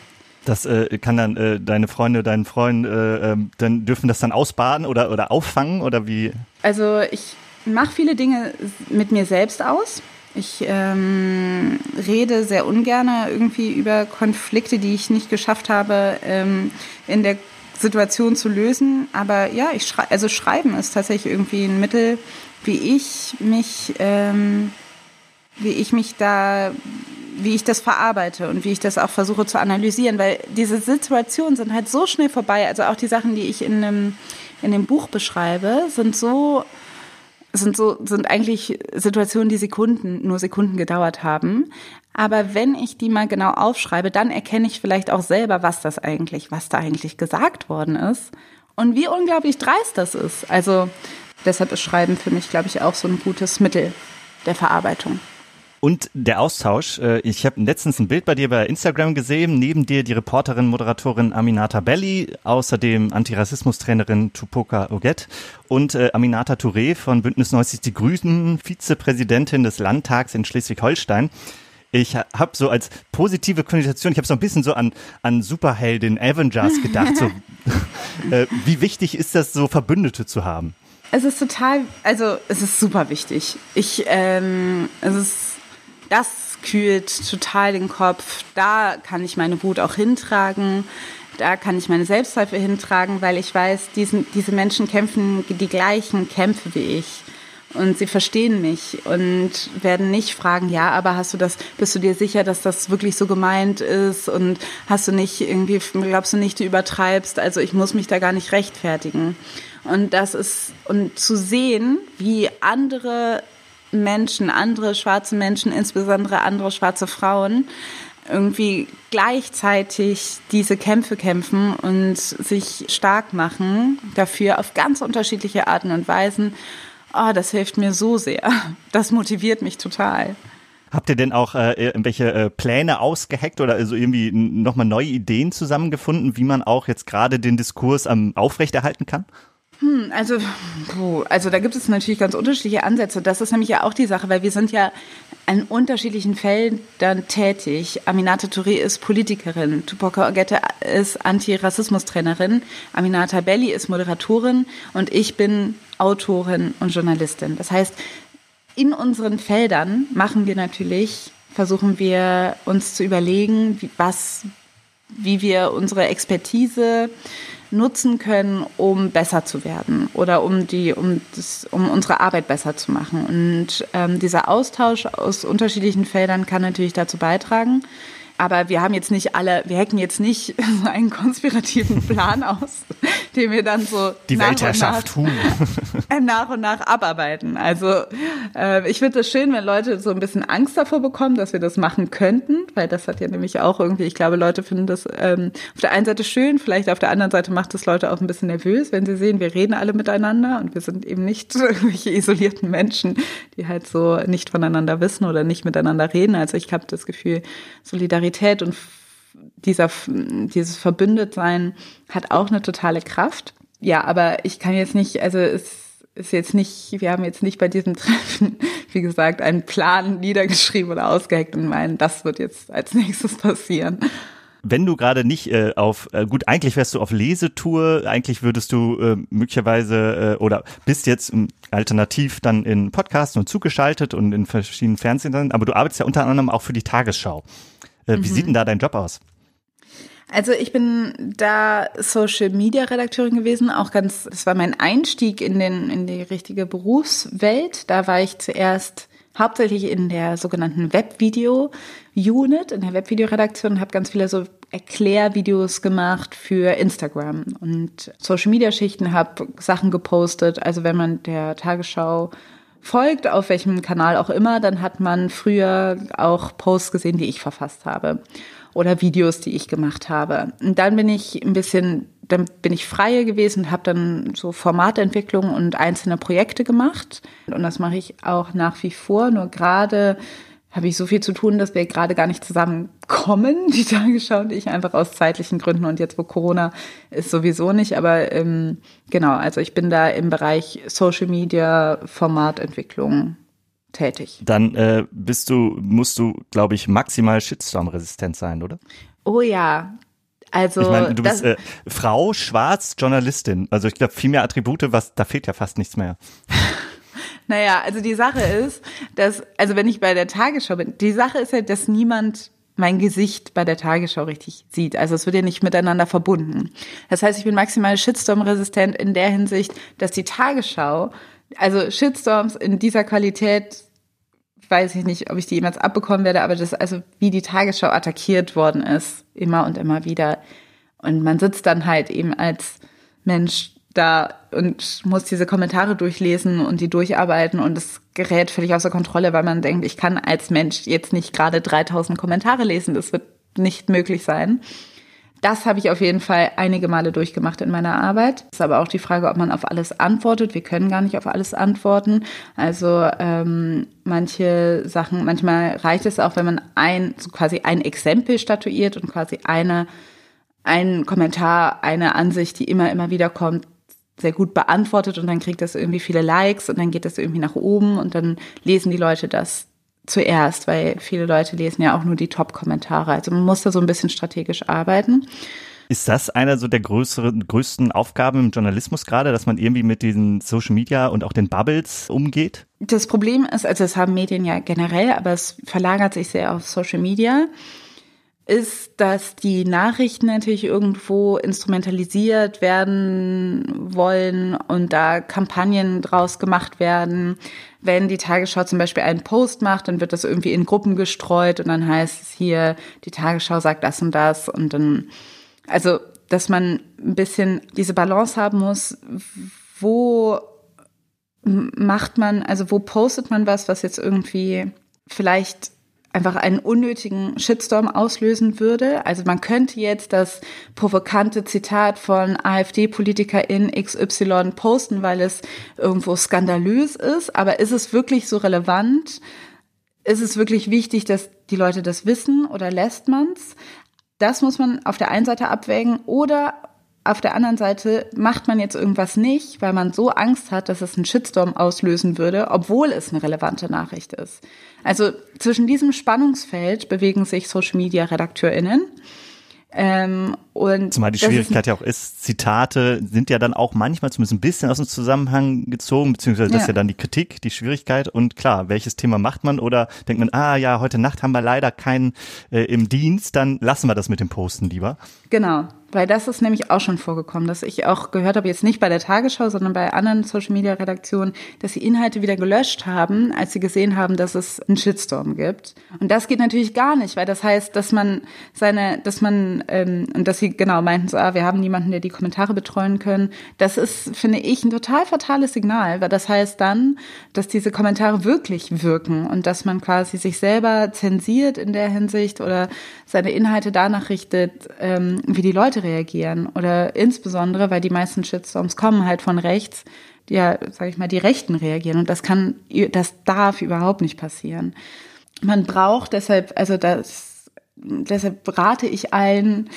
Das äh, kann dann äh, deine Freunde, deinen Freund, äh, ähm, dann dürfen das dann ausbaden oder, oder auffangen oder wie? Also ich mache viele Dinge mit mir selbst aus. Ich ähm, rede sehr ungern irgendwie über Konflikte, die ich nicht geschafft habe, ähm, in der Situation zu lösen. Aber ja, ich schrei also Schreiben ist tatsächlich irgendwie ein Mittel, wie ich mich ähm, wie ich mich da, wie ich das verarbeite und wie ich das auch versuche zu analysieren, weil diese Situationen sind halt so schnell vorbei. Also auch die Sachen, die ich in dem, in dem Buch beschreibe, sind so, sind so, sind eigentlich Situationen, die Sekunden, nur Sekunden gedauert haben. Aber wenn ich die mal genau aufschreibe, dann erkenne ich vielleicht auch selber, was das eigentlich, was da eigentlich gesagt worden ist und wie unglaublich dreist das ist. Also deshalb ist Schreiben für mich, glaube ich, auch so ein gutes Mittel der Verarbeitung. Und der Austausch. Äh, ich habe letztens ein Bild bei dir bei Instagram gesehen. Neben dir die Reporterin, Moderatorin Aminata Belli, außerdem Antirassismus-Trainerin Tupoka Oget und äh, Aminata Touré von Bündnis 90 Die Grünen, Vizepräsidentin des Landtags in Schleswig-Holstein. Ich habe so als positive Konnotation, ich habe so ein bisschen so an, an Superheldin Avengers gedacht. So, äh, wie wichtig ist das, so Verbündete zu haben? Es ist total, also es ist super wichtig. Ich, ähm, es ist das kühlt total den Kopf. Da kann ich meine Wut auch hintragen. Da kann ich meine Selbstzweifel hintragen, weil ich weiß, diesen, diese Menschen kämpfen die gleichen Kämpfe wie ich. Und sie verstehen mich und werden nicht fragen, ja, aber hast du das, bist du dir sicher, dass das wirklich so gemeint ist? Und hast du nicht irgendwie, glaubst du nicht, du übertreibst? Also ich muss mich da gar nicht rechtfertigen. Und das ist, und zu sehen, wie andere Menschen, andere schwarze Menschen, insbesondere andere schwarze Frauen, irgendwie gleichzeitig diese Kämpfe kämpfen und sich stark machen dafür auf ganz unterschiedliche Arten und Weisen. Oh, das hilft mir so sehr. Das motiviert mich total. Habt ihr denn auch äh, irgendwelche äh, Pläne ausgeheckt oder also irgendwie nochmal neue Ideen zusammengefunden, wie man auch jetzt gerade den Diskurs am aufrechterhalten kann? Hm, also, also da gibt es natürlich ganz unterschiedliche Ansätze. Das ist nämlich ja auch die Sache, weil wir sind ja an unterschiedlichen Feldern tätig. Aminata Touré ist Politikerin, Tupoka Ogette ist Antirassismus-Trainerin, Aminata Belli ist Moderatorin und ich bin Autorin und Journalistin. Das heißt, in unseren Feldern machen wir natürlich, versuchen wir uns zu überlegen, wie, was, wie wir unsere Expertise nutzen können, um besser zu werden oder um die, um das, um unsere Arbeit besser zu machen. Und ähm, dieser Austausch aus unterschiedlichen Feldern kann natürlich dazu beitragen. Aber wir haben jetzt nicht alle, wir hacken jetzt nicht so einen konspirativen Plan aus, den wir dann so die nach Weltherrschaft und nach, nach und nach abarbeiten. Also äh, ich finde es schön, wenn Leute so ein bisschen Angst davor bekommen, dass wir das machen könnten, weil das hat ja nämlich auch irgendwie, ich glaube, Leute finden das ähm, auf der einen Seite schön, vielleicht auf der anderen Seite macht es Leute auch ein bisschen nervös, wenn sie sehen, wir reden alle miteinander und wir sind eben nicht irgendwelche isolierten Menschen, die halt so nicht voneinander wissen oder nicht miteinander reden. Also ich habe das Gefühl, Solidarität und dieser, dieses Verbündetsein hat auch eine totale Kraft. Ja, aber ich kann jetzt nicht, also es ist jetzt nicht, wir haben jetzt nicht bei diesem Treffen, wie gesagt, einen Plan niedergeschrieben oder ausgeheckt und meinen, das wird jetzt als nächstes passieren. Wenn du gerade nicht äh, auf, äh, gut, eigentlich wärst du auf Lesetour, eigentlich würdest du äh, möglicherweise äh, oder bist jetzt ähm, alternativ dann in Podcasts und zugeschaltet und in verschiedenen Fernsehen, aber du arbeitest ja unter anderem auch für die Tagesschau. Äh, mhm. Wie sieht denn da dein Job aus? Also ich bin da Social Media Redakteurin gewesen, auch ganz, das war mein Einstieg in den, in die richtige Berufswelt. Da war ich zuerst hauptsächlich in der sogenannten Webvideo-Unit, in der Webvideoredaktion, habe ganz viele so Erklärvideos gemacht für Instagram und Social-Media-Schichten, habe Sachen gepostet. Also wenn man der Tagesschau folgt, auf welchem Kanal auch immer, dann hat man früher auch Posts gesehen, die ich verfasst habe oder Videos, die ich gemacht habe. Und dann bin ich ein bisschen, dann bin ich freier gewesen und habe dann so Formatentwicklung und einzelne Projekte gemacht. Und das mache ich auch nach wie vor. Nur gerade habe ich so viel zu tun, dass wir gerade gar nicht zusammenkommen, die Tagesschau und ich, einfach aus zeitlichen Gründen. Und jetzt, wo Corona ist, sowieso nicht. Aber ähm, genau, also ich bin da im Bereich Social Media, Formatentwicklung tätig. Dann äh, bist du, musst du, glaube ich, maximal Shitstorm-resistent sein, oder? Oh ja. Also, ich meine, du bist äh, Frau, schwarz, Journalistin. Also ich glaube, viel mehr Attribute, was, da fehlt ja fast nichts mehr. naja, also die Sache ist, dass, also wenn ich bei der Tagesschau bin, die Sache ist ja, dass niemand mein Gesicht bei der Tagesschau richtig sieht. Also es wird ja nicht miteinander verbunden. Das heißt, ich bin maximal Shitstorm-resistent in der Hinsicht, dass die Tagesschau also Shitstorms in dieser Qualität weiß ich nicht, ob ich die jemals abbekommen werde, aber das also wie die Tagesschau attackiert worden ist, immer und immer wieder. Und man sitzt dann halt eben als Mensch da und muss diese Kommentare durchlesen und die durcharbeiten und es gerät völlig außer Kontrolle, weil man denkt, ich kann als Mensch jetzt nicht gerade 3000 Kommentare lesen, das wird nicht möglich sein. Das habe ich auf jeden Fall einige Male durchgemacht in meiner Arbeit. Es ist aber auch die Frage, ob man auf alles antwortet. Wir können gar nicht auf alles antworten. Also ähm, manche Sachen, manchmal reicht es auch, wenn man ein so quasi ein Exempel statuiert und quasi eine ein Kommentar, eine Ansicht, die immer immer wieder kommt, sehr gut beantwortet und dann kriegt das irgendwie viele Likes und dann geht das irgendwie nach oben und dann lesen die Leute das zuerst, weil viele Leute lesen ja auch nur die Top-Kommentare. Also man muss da so ein bisschen strategisch arbeiten. Ist das einer so der größeren, größten Aufgaben im Journalismus gerade, dass man irgendwie mit diesen Social Media und auch den Bubbles umgeht? Das Problem ist, also das haben Medien ja generell, aber es verlagert sich sehr auf Social Media ist, dass die Nachrichten natürlich irgendwo instrumentalisiert werden wollen und da Kampagnen draus gemacht werden. Wenn die Tagesschau zum Beispiel einen Post macht, dann wird das irgendwie in Gruppen gestreut und dann heißt es hier, die Tagesschau sagt das und das und dann, also, dass man ein bisschen diese Balance haben muss, wo macht man, also wo postet man was, was jetzt irgendwie vielleicht einfach einen unnötigen Shitstorm auslösen würde. Also man könnte jetzt das provokante Zitat von AfD-Politikerin XY posten, weil es irgendwo skandalös ist. Aber ist es wirklich so relevant? Ist es wirklich wichtig, dass die Leute das wissen oder lässt man's? Das muss man auf der einen Seite abwägen oder auf der anderen Seite macht man jetzt irgendwas nicht, weil man so Angst hat, dass es einen Shitstorm auslösen würde, obwohl es eine relevante Nachricht ist. Also zwischen diesem Spannungsfeld bewegen sich Social Media RedakteurInnen. Ähm, und Zumal die Schwierigkeit ja auch ist, Zitate sind ja dann auch manchmal zumindest ein bisschen aus dem Zusammenhang gezogen, beziehungsweise das ja. ist ja dann die Kritik, die Schwierigkeit und klar, welches Thema macht man oder denkt man, ah ja, heute Nacht haben wir leider keinen äh, im Dienst, dann lassen wir das mit dem Posten lieber. Genau, Weil das ist nämlich auch schon vorgekommen, dass ich auch gehört habe, jetzt nicht bei der Tagesschau, sondern bei anderen Social Media Redaktionen, dass sie Inhalte wieder gelöscht haben, als sie gesehen haben, dass es einen Shitstorm gibt. Und das geht natürlich gar nicht, weil das heißt, dass man seine, dass man, ähm, und dass sie genau meinten, so, ah, wir haben niemanden, der die Kommentare betreuen können. Das ist, finde ich, ein total fatales Signal, weil das heißt dann, dass diese Kommentare wirklich wirken und dass man quasi sich selber zensiert in der Hinsicht oder seine Inhalte danach richtet, ähm, wie die Leute reagieren. Oder insbesondere, weil die meisten Shitstorms kommen halt von rechts, ja, sag ich mal, die Rechten reagieren. Und das kann, das darf überhaupt nicht passieren. Man braucht deshalb, also das, deshalb rate ich allen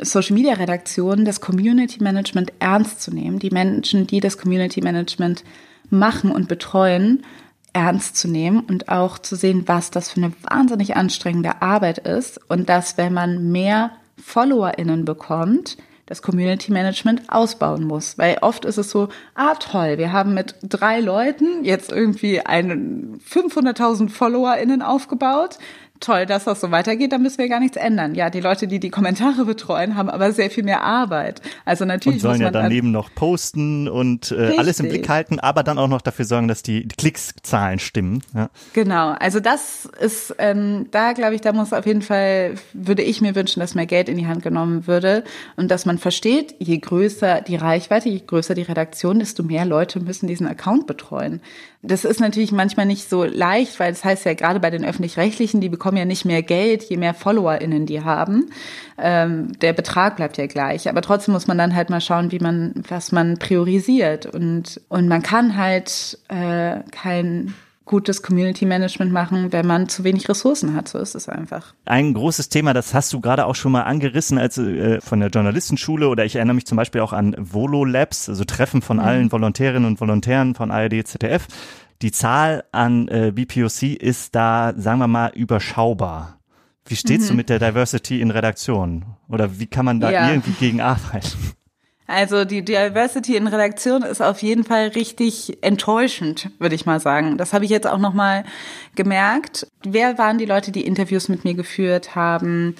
Social Media Redaktionen, das Community Management ernst zu nehmen. Die Menschen, die das Community Management machen und betreuen, ernst zu nehmen und auch zu sehen, was das für eine wahnsinnig anstrengende Arbeit ist und dass, wenn man mehr FollowerInnen bekommt, das Community Management ausbauen muss. Weil oft ist es so, ah toll, wir haben mit drei Leuten jetzt irgendwie einen 500.000 FollowerInnen aufgebaut toll, dass das so weitergeht, dann müssen wir gar nichts ändern. Ja, die Leute, die die Kommentare betreuen, haben aber sehr viel mehr Arbeit. Also natürlich und sollen ja daneben noch posten und äh, alles im Blick halten, aber dann auch noch dafür sorgen, dass die, die Klickszahlen stimmen. Ja. Genau, also das ist ähm, da, glaube ich, da muss auf jeden Fall würde ich mir wünschen, dass mehr Geld in die Hand genommen würde und dass man versteht, je größer die Reichweite, je größer die Redaktion, desto mehr Leute müssen diesen Account betreuen. Das ist natürlich manchmal nicht so leicht, weil das heißt ja gerade bei den öffentlich-rechtlichen, die bekommen ja nicht mehr Geld, je mehr FollowerInnen die haben. Ähm, der Betrag bleibt ja gleich. Aber trotzdem muss man dann halt mal schauen, wie man, was man priorisiert. Und, und man kann halt äh, kein gutes Community Management machen, wenn man zu wenig Ressourcen hat. So ist es einfach. Ein großes Thema, das hast du gerade auch schon mal angerissen, als äh, von der Journalistenschule oder ich erinnere mich zum Beispiel auch an Volo Labs, also Treffen von mhm. allen Volontärinnen und Volontären von ARD, ZDF. Die Zahl an äh, BPOC ist da, sagen wir mal, überschaubar. Wie stehst mhm. du mit der Diversity in Redaktion? Oder wie kann man da ja. irgendwie gegen arbeiten? Also die Diversity in Redaktion ist auf jeden Fall richtig enttäuschend, würde ich mal sagen. Das habe ich jetzt auch noch mal gemerkt. Wer waren die Leute, die Interviews mit mir geführt haben?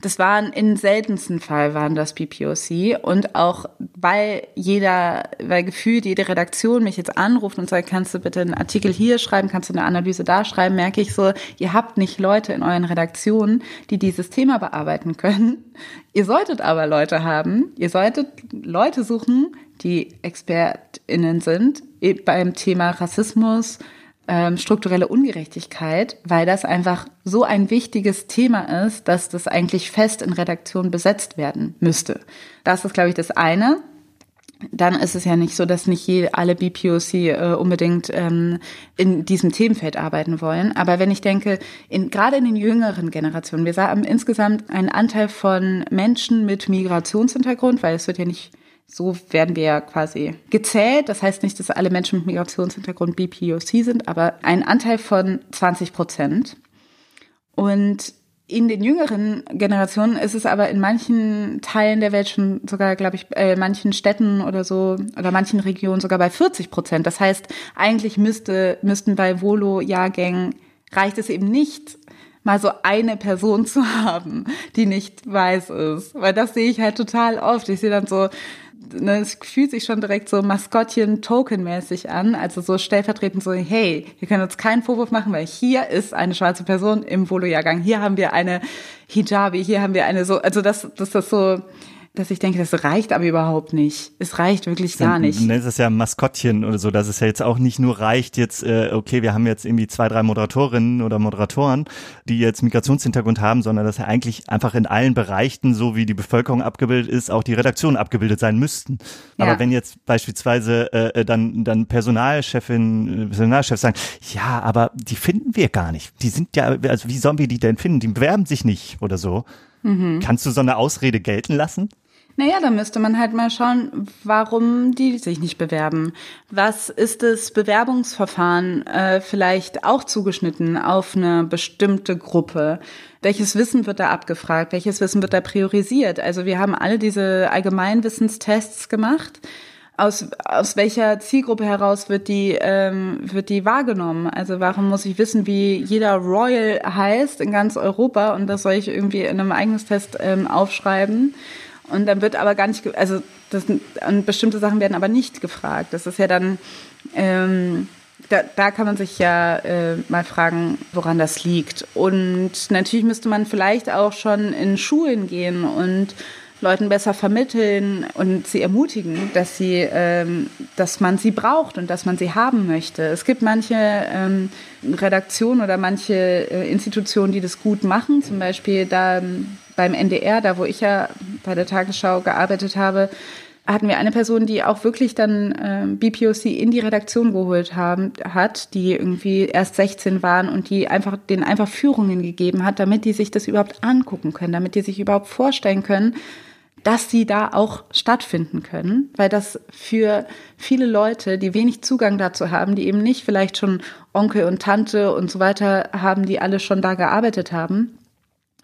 Das waren in seltensten Fall waren das BPOC und auch weil jeder, weil gefühlt jede Redaktion mich jetzt anruft und sagt, kannst du bitte einen Artikel hier schreiben, kannst du eine Analyse da schreiben, merke ich so, ihr habt nicht Leute in euren Redaktionen, die dieses Thema bearbeiten können. Ihr solltet aber Leute haben, ihr solltet Leute suchen, die ExpertInnen sind beim Thema Rassismus, ähm, strukturelle Ungerechtigkeit, weil das einfach so ein wichtiges Thema ist, dass das eigentlich fest in Redaktion besetzt werden müsste. Das ist, glaube ich, das eine. Dann ist es ja nicht so, dass nicht alle BPOC äh, unbedingt ähm, in diesem Themenfeld arbeiten wollen. Aber wenn ich denke, in, gerade in den jüngeren Generationen, wir haben insgesamt einen Anteil von Menschen mit Migrationshintergrund, weil es wird ja nicht so werden wir ja quasi gezählt. Das heißt nicht, dass alle Menschen mit Migrationshintergrund BPOC sind, aber ein Anteil von 20 Prozent. Und in den jüngeren Generationen ist es aber in manchen Teilen der Welt schon sogar, glaube ich, äh, manchen Städten oder so oder manchen Regionen sogar bei 40 Prozent. Das heißt, eigentlich müsste, müssten bei Volo-Jahrgängen reicht es eben nicht, mal so eine Person zu haben, die nicht weiß ist. Weil das sehe ich halt total oft. Ich sehe dann so ne, es fühlt sich schon direkt so Maskottchen-Token-mäßig an. Also so stellvertretend so, hey, wir können uns keinen Vorwurf machen, weil hier ist eine schwarze Person im Volo-Jahrgang. Hier haben wir eine Hijabi, hier haben wir eine so, also das, das ist so, dass ich denke, das reicht aber überhaupt nicht. Es reicht wirklich gar nicht. Das ist ja Maskottchen oder so, dass es ja jetzt auch nicht nur reicht, jetzt, äh, okay, wir haben jetzt irgendwie zwei, drei Moderatorinnen oder Moderatoren, die jetzt Migrationshintergrund haben, sondern dass ja eigentlich einfach in allen Bereichen, so wie die Bevölkerung abgebildet ist, auch die Redaktionen abgebildet sein müssten. Ja. Aber wenn jetzt beispielsweise äh, dann, dann Personalchefin, äh, Personalchef sagen, ja, aber die finden wir gar nicht. Die sind ja, also wie sollen wir die denn finden? Die bewerben sich nicht oder so. Mhm. Kannst du so eine Ausrede gelten lassen? Naja, da müsste man halt mal schauen, warum die sich nicht bewerben. Was ist das Bewerbungsverfahren äh, vielleicht auch zugeschnitten auf eine bestimmte Gruppe? Welches Wissen wird da abgefragt? Welches Wissen wird da priorisiert? Also wir haben alle diese Allgemeinwissenstests gemacht. Aus, aus welcher Zielgruppe heraus wird die, ähm, wird die wahrgenommen? Also warum muss ich wissen, wie jeder Royal heißt in ganz Europa und das soll ich irgendwie in einem Eignungstest ähm, aufschreiben? Und dann wird aber gar nicht, also das, und bestimmte Sachen werden aber nicht gefragt. Das ist ja dann, ähm, da, da kann man sich ja äh, mal fragen, woran das liegt. Und natürlich müsste man vielleicht auch schon in Schulen gehen und Leuten besser vermitteln und sie ermutigen, dass sie, ähm, dass man sie braucht und dass man sie haben möchte. Es gibt manche ähm, Redaktionen oder manche äh, Institutionen, die das gut machen. Zum Beispiel da ähm, beim NDR, da wo ich ja bei der Tagesschau gearbeitet habe, hatten wir eine Person, die auch wirklich dann äh, BPOC in die Redaktion geholt haben, hat, die irgendwie erst 16 waren und die einfach denen einfach Führungen gegeben hat, damit die sich das überhaupt angucken können, damit die sich überhaupt vorstellen können, dass sie da auch stattfinden können, weil das für viele Leute, die wenig Zugang dazu haben, die eben nicht vielleicht schon Onkel und Tante und so weiter haben, die alle schon da gearbeitet haben,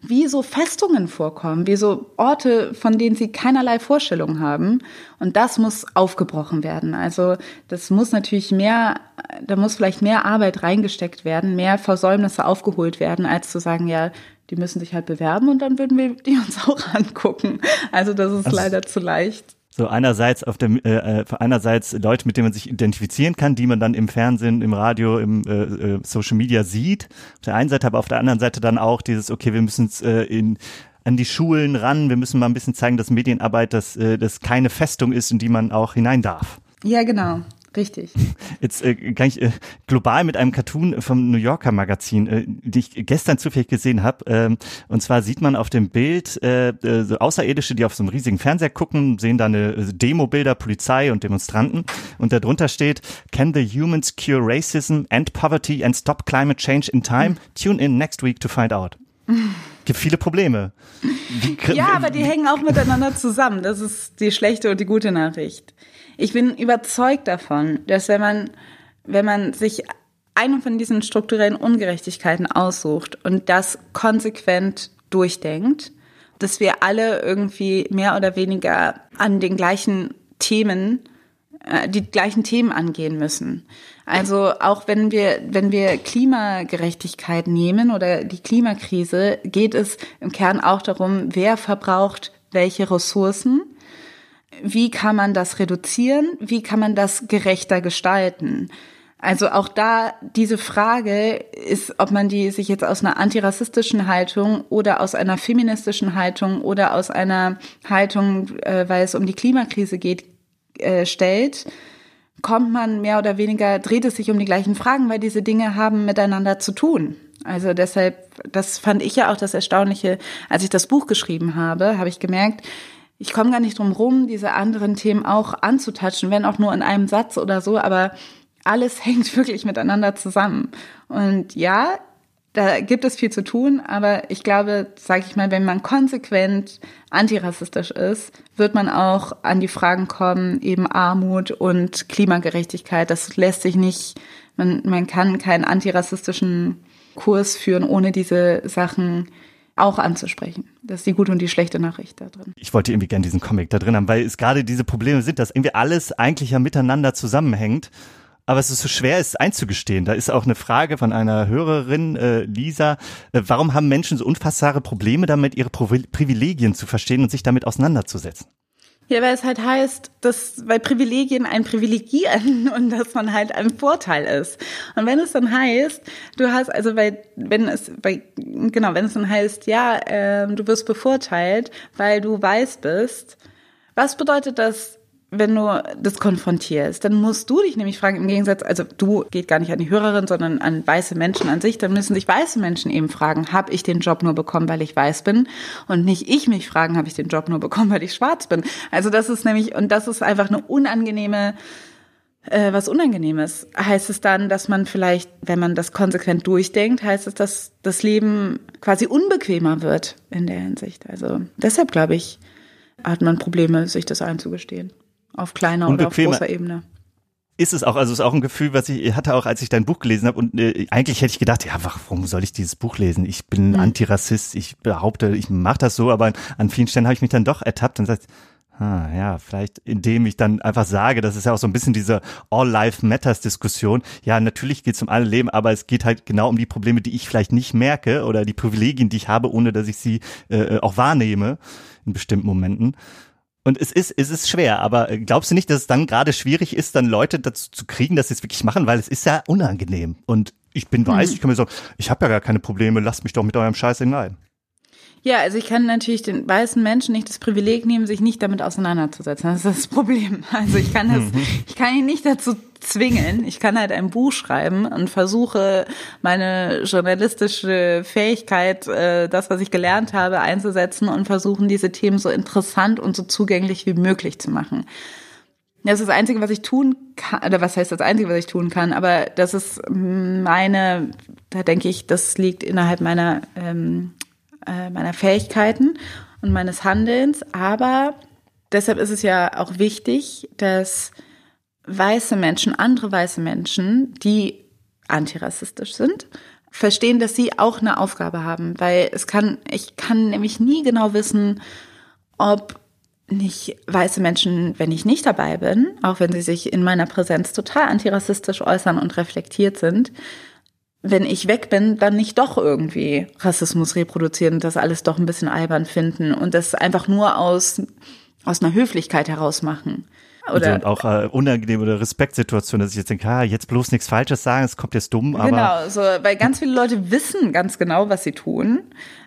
wie so Festungen vorkommen, wie so Orte, von denen sie keinerlei Vorstellung haben. Und das muss aufgebrochen werden. Also das muss natürlich mehr, da muss vielleicht mehr Arbeit reingesteckt werden, mehr Versäumnisse aufgeholt werden, als zu sagen, ja, die müssen sich halt bewerben und dann würden wir die uns auch angucken. Also das ist also, leider zu leicht. So einerseits auf dem äh, äh, einerseits Leute, mit denen man sich identifizieren kann, die man dann im Fernsehen, im Radio, im äh, äh, Social Media sieht. Auf der einen Seite, aber auf der anderen Seite dann auch dieses, okay, wir müssen es äh, in an die Schulen ran, wir müssen mal ein bisschen zeigen, dass Medienarbeit das, äh, das keine Festung ist, in die man auch hinein darf. Ja, genau. Richtig. Jetzt äh, kann ich äh, global mit einem Cartoon vom New Yorker Magazin, äh, die ich gestern zufällig gesehen habe. Äh, und zwar sieht man auf dem Bild äh, äh, so Außerirdische, die auf so einem riesigen Fernseher gucken, sehen da eine äh, Demo-Bilder, Polizei und Demonstranten. Und darunter steht, Can the humans cure racism and poverty and stop climate change in time? Mhm. Tune in next week to find out. Gibt viele Probleme. Ja, aber die hängen auch miteinander zusammen. Das ist die schlechte und die gute Nachricht. Ich bin überzeugt davon, dass wenn man, wenn man sich eine von diesen strukturellen Ungerechtigkeiten aussucht und das konsequent durchdenkt, dass wir alle irgendwie mehr oder weniger an den gleichen Themen, äh, die gleichen Themen angehen müssen. Also auch wenn wir, wenn wir Klimagerechtigkeit nehmen oder die Klimakrise, geht es im Kern auch darum, wer verbraucht welche Ressourcen wie kann man das reduzieren? Wie kann man das gerechter gestalten? Also auch da diese Frage ist, ob man die sich jetzt aus einer antirassistischen Haltung oder aus einer feministischen Haltung oder aus einer Haltung, äh, weil es um die Klimakrise geht, äh, stellt, kommt man mehr oder weniger, dreht es sich um die gleichen Fragen, weil diese Dinge haben miteinander zu tun. Also deshalb, das fand ich ja auch das Erstaunliche, als ich das Buch geschrieben habe, habe ich gemerkt, ich komme gar nicht drum rum, diese anderen Themen auch anzutatschen, wenn auch nur in einem Satz oder so, aber alles hängt wirklich miteinander zusammen. Und ja, da gibt es viel zu tun, aber ich glaube, sage ich mal, wenn man konsequent antirassistisch ist, wird man auch an die Fragen kommen, eben Armut und Klimagerechtigkeit. Das lässt sich nicht, man, man kann keinen antirassistischen Kurs führen, ohne diese Sachen auch anzusprechen. Das ist die gute und die schlechte Nachricht da drin. Ich wollte irgendwie gerne diesen Comic da drin haben, weil es gerade diese Probleme sind, dass irgendwie alles eigentlich ja miteinander zusammenhängt. Aber es ist so schwer, es einzugestehen. Da ist auch eine Frage von einer Hörerin, äh, Lisa. Äh, warum haben Menschen so unfassbare Probleme damit, ihre Privilegien zu verstehen und sich damit auseinanderzusetzen? Ja, weil es halt heißt, dass, weil Privilegien ein Privilegieren und dass man halt ein Vorteil ist. Und wenn es dann heißt, du hast, also weil, wenn es, bei, genau, wenn es dann heißt, ja, äh, du wirst bevorteilt, weil du weiß bist, was bedeutet das wenn du das konfrontierst, dann musst du dich nämlich fragen, im Gegensatz, also du geht gar nicht an die Hörerin, sondern an weiße Menschen an sich, dann müssen sich weiße Menschen eben fragen, habe ich den Job nur bekommen, weil ich weiß bin? Und nicht ich mich fragen, habe ich den Job nur bekommen, weil ich schwarz bin? Also das ist nämlich, und das ist einfach eine unangenehme, äh, was Unangenehmes. Heißt es dann, dass man vielleicht, wenn man das konsequent durchdenkt, heißt es, dass das Leben quasi unbequemer wird in der Hinsicht. Also deshalb glaube ich, hat man Probleme, sich das einzugestehen. Auf kleiner oder auf großer Ebene. Ist es auch, also ist auch ein Gefühl, was ich hatte auch, als ich dein Buch gelesen habe. Und äh, eigentlich hätte ich gedacht, ja, warum soll ich dieses Buch lesen? Ich bin mhm. Antirassist, ich behaupte, ich mache das so, aber an vielen Stellen habe ich mich dann doch ertappt und gesagt, Ah, ja, vielleicht indem ich dann einfach sage, das ist ja auch so ein bisschen diese All Life Matters Diskussion. Ja, natürlich geht es um alle Leben, aber es geht halt genau um die Probleme, die ich vielleicht nicht merke oder die Privilegien, die ich habe, ohne dass ich sie äh, auch wahrnehme in bestimmten Momenten. Und es ist, es ist schwer, aber glaubst du nicht, dass es dann gerade schwierig ist, dann Leute dazu zu kriegen, dass sie es wirklich machen, weil es ist ja unangenehm. Und ich bin weiß, mhm. ich kann mir sagen, ich habe ja gar keine Probleme, lasst mich doch mit eurem Scheiß hinein. Ja, also ich kann natürlich den weißen Menschen nicht das Privileg nehmen, sich nicht damit auseinanderzusetzen. Das ist das Problem. Also ich kann das, mhm. ich kann ihn nicht dazu zwingen. Ich kann halt ein Buch schreiben und versuche meine journalistische Fähigkeit, äh, das, was ich gelernt habe, einzusetzen und versuchen, diese Themen so interessant und so zugänglich wie möglich zu machen. Das ist das Einzige, was ich tun kann, oder was heißt das Einzige, was ich tun kann, aber das ist meine, da denke ich, das liegt innerhalb meiner ähm, äh, meiner Fähigkeiten und meines Handelns. Aber deshalb ist es ja auch wichtig, dass weiße Menschen, andere weiße Menschen, die antirassistisch sind, verstehen, dass sie auch eine Aufgabe haben, weil es kann, ich kann nämlich nie genau wissen, ob nicht weiße Menschen, wenn ich nicht dabei bin, auch wenn sie sich in meiner Präsenz total antirassistisch äußern und reflektiert sind, wenn ich weg bin, dann nicht doch irgendwie Rassismus reproduzieren das alles doch ein bisschen albern finden und das einfach nur aus, aus einer Höflichkeit heraus machen. Oder und auch äh, unangenehm oder Respektsituation, dass ich jetzt denke, ah, jetzt bloß nichts Falsches sagen, es kommt jetzt dumm, aber. Genau, so, weil ganz viele Leute wissen ganz genau, was sie tun.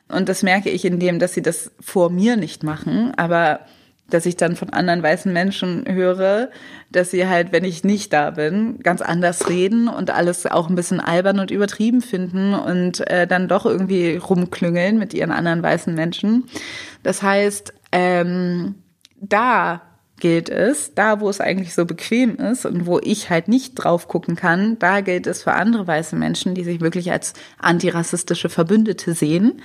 Und das merke ich in dem, dass sie das vor mir nicht machen, aber dass ich dann von anderen weißen Menschen höre, dass sie halt, wenn ich nicht da bin, ganz anders reden und alles auch ein bisschen albern und übertrieben finden und äh, dann doch irgendwie rumklüngeln mit ihren anderen weißen Menschen. Das heißt, ähm, da gilt es, da wo es eigentlich so bequem ist und wo ich halt nicht drauf gucken kann, da gilt es für andere weiße Menschen, die sich wirklich als antirassistische Verbündete sehen,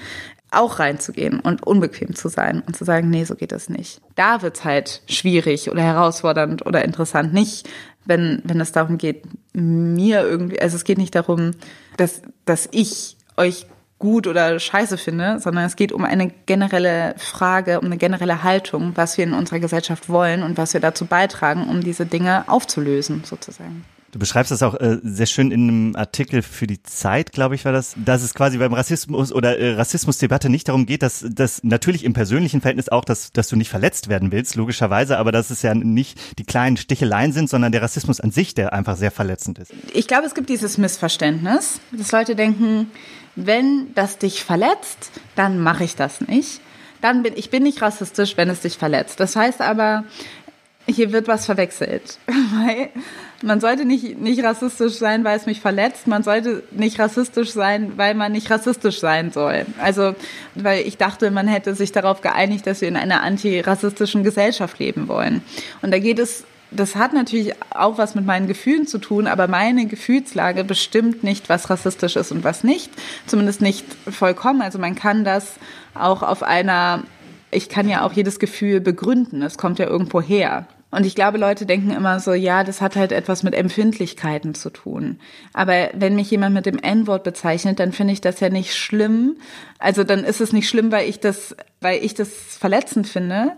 auch reinzugehen und unbequem zu sein und zu sagen, nee, so geht das nicht. Da wird's halt schwierig oder herausfordernd oder interessant. Nicht, wenn, wenn es darum geht, mir irgendwie, also es geht nicht darum, dass, dass ich euch gut oder scheiße finde, sondern es geht um eine generelle Frage, um eine generelle Haltung, was wir in unserer Gesellschaft wollen und was wir dazu beitragen, um diese Dinge aufzulösen, sozusagen. Du beschreibst das auch äh, sehr schön in einem Artikel für die Zeit, glaube ich, war das, dass es quasi beim Rassismus oder äh, Rassismusdebatte nicht darum geht, dass dass natürlich im persönlichen Verhältnis auch, dass dass du nicht verletzt werden willst, logischerweise, aber dass es ja nicht die kleinen Sticheleien sind, sondern der Rassismus an sich, der einfach sehr verletzend ist. Ich glaube, es gibt dieses Missverständnis, dass Leute denken, wenn das dich verletzt, dann mache ich das nicht. Dann bin ich bin nicht rassistisch, wenn es dich verletzt. Das heißt aber, hier wird was verwechselt, weil man sollte nicht, nicht rassistisch sein, weil es mich verletzt. Man sollte nicht rassistisch sein, weil man nicht rassistisch sein soll. Also, weil ich dachte, man hätte sich darauf geeinigt, dass wir in einer antirassistischen Gesellschaft leben wollen. Und da geht es das hat natürlich auch was mit meinen Gefühlen zu tun, aber meine Gefühlslage bestimmt nicht, was rassistisch ist und was nicht. Zumindest nicht vollkommen. Also man kann das auch auf einer, ich kann ja auch jedes Gefühl begründen. Es kommt ja irgendwo her. Und ich glaube, Leute denken immer so, ja, das hat halt etwas mit Empfindlichkeiten zu tun. Aber wenn mich jemand mit dem N-Wort bezeichnet, dann finde ich das ja nicht schlimm. Also dann ist es nicht schlimm, weil ich das, weil ich das verletzend finde,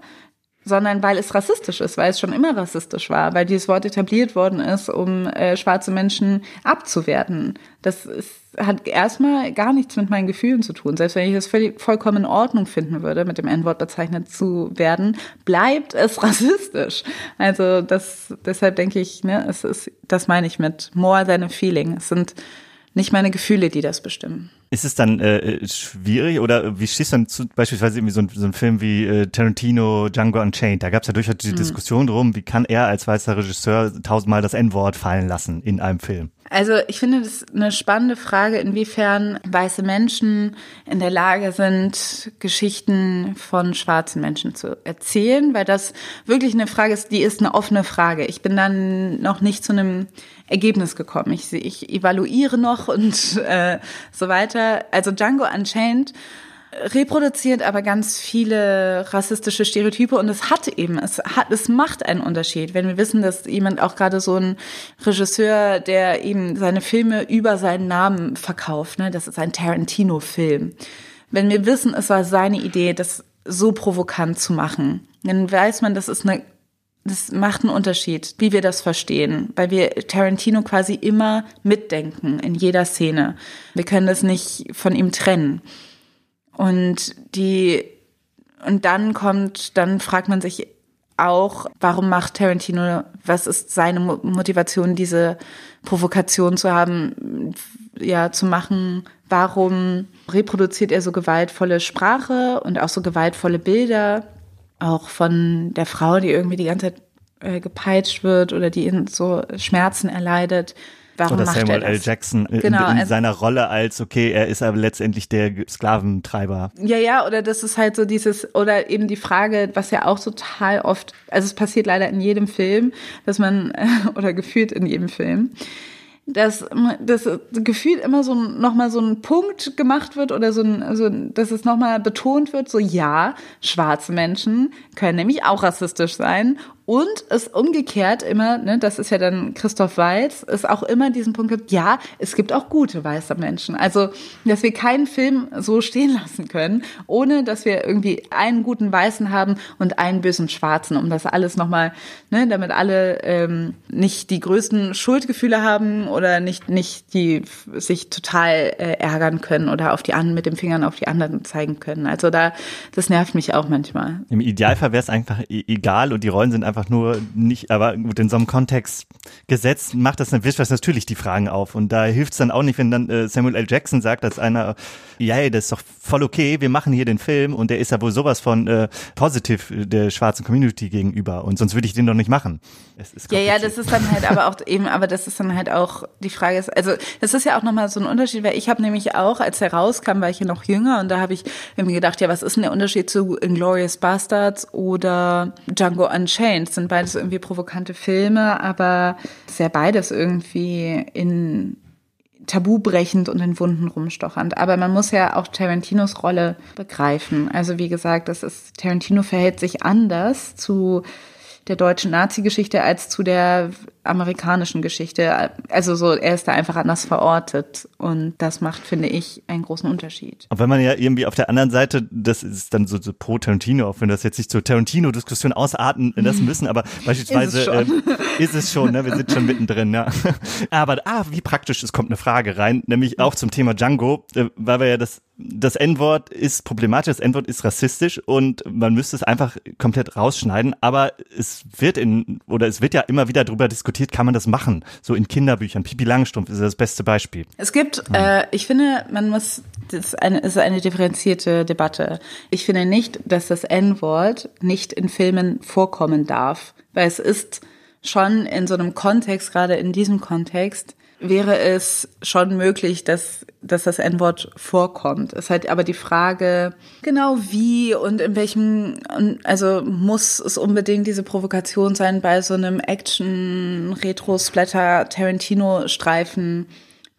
sondern weil es rassistisch ist, weil es schon immer rassistisch war, weil dieses Wort etabliert worden ist, um äh, schwarze Menschen abzuwerten. Das ist, hat erstmal gar nichts mit meinen Gefühlen zu tun. Selbst wenn ich das völlig, vollkommen in Ordnung finden würde, mit dem N-Wort bezeichnet zu werden, bleibt es rassistisch. Also das, deshalb denke ich, ne, es ist, das meine ich mit more than a feeling. Es sind nicht meine Gefühle, die das bestimmen. Ist es dann äh, schwierig oder wie stehst du dann zu beispielsweise irgendwie so ein, so ein Film wie äh, Tarantino, Django Unchained? Da gab es ja durchaus die mhm. Diskussion drum, wie kann er als weißer Regisseur tausendmal das N-Wort fallen lassen in einem Film? Also ich finde das eine spannende Frage, inwiefern weiße Menschen in der Lage sind, Geschichten von schwarzen Menschen zu erzählen, weil das wirklich eine Frage ist, die ist eine offene Frage. Ich bin dann noch nicht zu einem Ergebnis gekommen. Ich, ich evaluiere noch und äh, so weiter. Also Django Unchained reproduziert aber ganz viele rassistische Stereotype und es hat eben, es hat, es macht einen Unterschied, wenn wir wissen, dass jemand auch gerade so ein Regisseur, der eben seine Filme über seinen Namen verkauft, ne, das ist ein Tarantino-Film. Wenn wir wissen, es war seine Idee, das so provokant zu machen. Dann weiß man, das ist eine das macht einen Unterschied, wie wir das verstehen, weil wir Tarantino quasi immer mitdenken in jeder Szene. Wir können das nicht von ihm trennen. Und die, und dann kommt, dann fragt man sich auch, warum macht Tarantino, was ist seine Motivation, diese Provokation zu haben, ja, zu machen? Warum reproduziert er so gewaltvolle Sprache und auch so gewaltvolle Bilder? auch von der Frau, die irgendwie die ganze Zeit äh, gepeitscht wird oder die in so Schmerzen erleidet. Warum oder macht Samuel L. Jackson in, Genau, in also- seiner Rolle als, okay, er ist aber letztendlich der Sklaventreiber. Ja, ja, oder das ist halt so dieses, oder eben die Frage, was ja auch total oft, also es passiert leider in jedem Film, dass man, oder gefühlt in jedem Film, dass das gefühlt immer so nochmal so ein Punkt gemacht wird oder so ein, so ein dass es nochmal betont wird, so ja, schwarze Menschen können nämlich auch rassistisch sein und es umgekehrt immer, ne, das ist ja dann Christoph Waltz, es auch immer diesen Punkt gibt, ja, es gibt auch gute weiße Menschen. Also, dass wir keinen Film so stehen lassen können, ohne dass wir irgendwie einen guten Weißen haben und einen bösen Schwarzen, um das alles nochmal, ne, damit alle ähm, nicht die größten Schuldgefühle haben oder nicht, nicht die sich total äh, ärgern können oder auf die anderen mit den Fingern auf die anderen zeigen können. Also da, das nervt mich auch manchmal. Im Idealfall wäre es einfach e- egal und die Rollen sind einfach nur nicht, aber gut, in so einem Kontext gesetzt macht das, wirft das natürlich die Fragen auf. Und da hilft es dann auch nicht, wenn dann äh, Samuel L. Jackson sagt, als einer, ja, das ist doch voll okay, wir machen hier den Film und der ist ja wohl sowas von äh, positiv der schwarzen Community gegenüber und sonst würde ich den doch nicht machen. Ja, ja, das ist dann halt aber auch eben, aber das ist dann halt auch die Frage ist, also das ist ja auch nochmal so ein Unterschied, weil ich habe nämlich auch, als er rauskam, war ich ja noch jünger und da habe ich irgendwie gedacht, ja, was ist denn der Unterschied zu Inglourious Bastards oder Django Unchained? Das sind beides irgendwie provokante Filme, aber ist ja beides irgendwie in tabubrechend und in Wunden rumstochernd. Aber man muss ja auch Tarantinos Rolle begreifen. Also wie gesagt, das ist, Tarantino verhält sich anders zu der deutschen Nazi-Geschichte als zu der amerikanischen Geschichte. Also so, er ist da einfach anders verortet. Und das macht, finde ich, einen großen Unterschied. Und wenn man ja irgendwie auf der anderen Seite, das ist dann so, so pro Tarantino, auch wenn das jetzt nicht zur Tarantino-Diskussion ausarten lassen müssen, aber beispielsweise Ist es schon. äh, ist es schon, ne? wir sind schon mittendrin. Ja. Aber ah, wie praktisch, es kommt eine Frage rein, nämlich auch zum Thema Django, äh, weil wir ja das das N-Wort ist problematisch, das N-Wort ist rassistisch und man müsste es einfach komplett rausschneiden, aber es wird in, oder es wird ja immer wieder darüber diskutiert, kann man das machen? So in Kinderbüchern. Pipi Langstrumpf ist das beste Beispiel. Es gibt, äh, ich finde, man muss, das ist eine, ist eine differenzierte Debatte. Ich finde nicht, dass das N-Wort nicht in Filmen vorkommen darf, weil es ist schon in so einem Kontext, gerade in diesem Kontext, wäre es schon möglich, dass, dass das N-Wort vorkommt. Es ist halt aber die Frage, genau wie und in welchem, also muss es unbedingt diese Provokation sein bei so einem Action-Retro-Splatter-Tarantino-Streifen,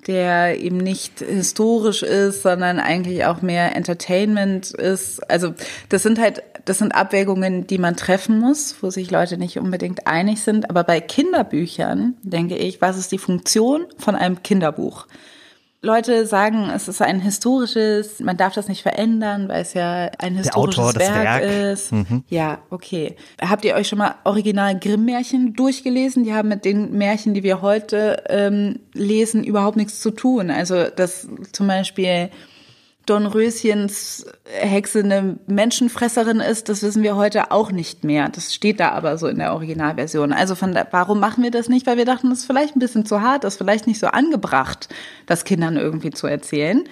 der eben nicht historisch ist, sondern eigentlich auch mehr Entertainment ist. Also das sind halt, das sind Abwägungen, die man treffen muss, wo sich Leute nicht unbedingt einig sind. Aber bei Kinderbüchern denke ich, was ist die Funktion von einem Kinderbuch? Leute sagen, es ist ein historisches, man darf das nicht verändern, weil es ja ein historisches Autor, das Werk, Werk. ist. Ja, okay. Habt ihr euch schon mal original Grimm-Märchen durchgelesen? Die haben mit den Märchen, die wir heute ähm, lesen, überhaupt nichts zu tun. Also dass zum Beispiel Dornröschens Hexe eine Menschenfresserin ist, das wissen wir heute auch nicht mehr. Das steht da aber so in der Originalversion. Also von da, warum machen wir das nicht? Weil wir dachten, das ist vielleicht ein bisschen zu hart, das ist vielleicht nicht so angebracht, das Kindern irgendwie zu erzählen.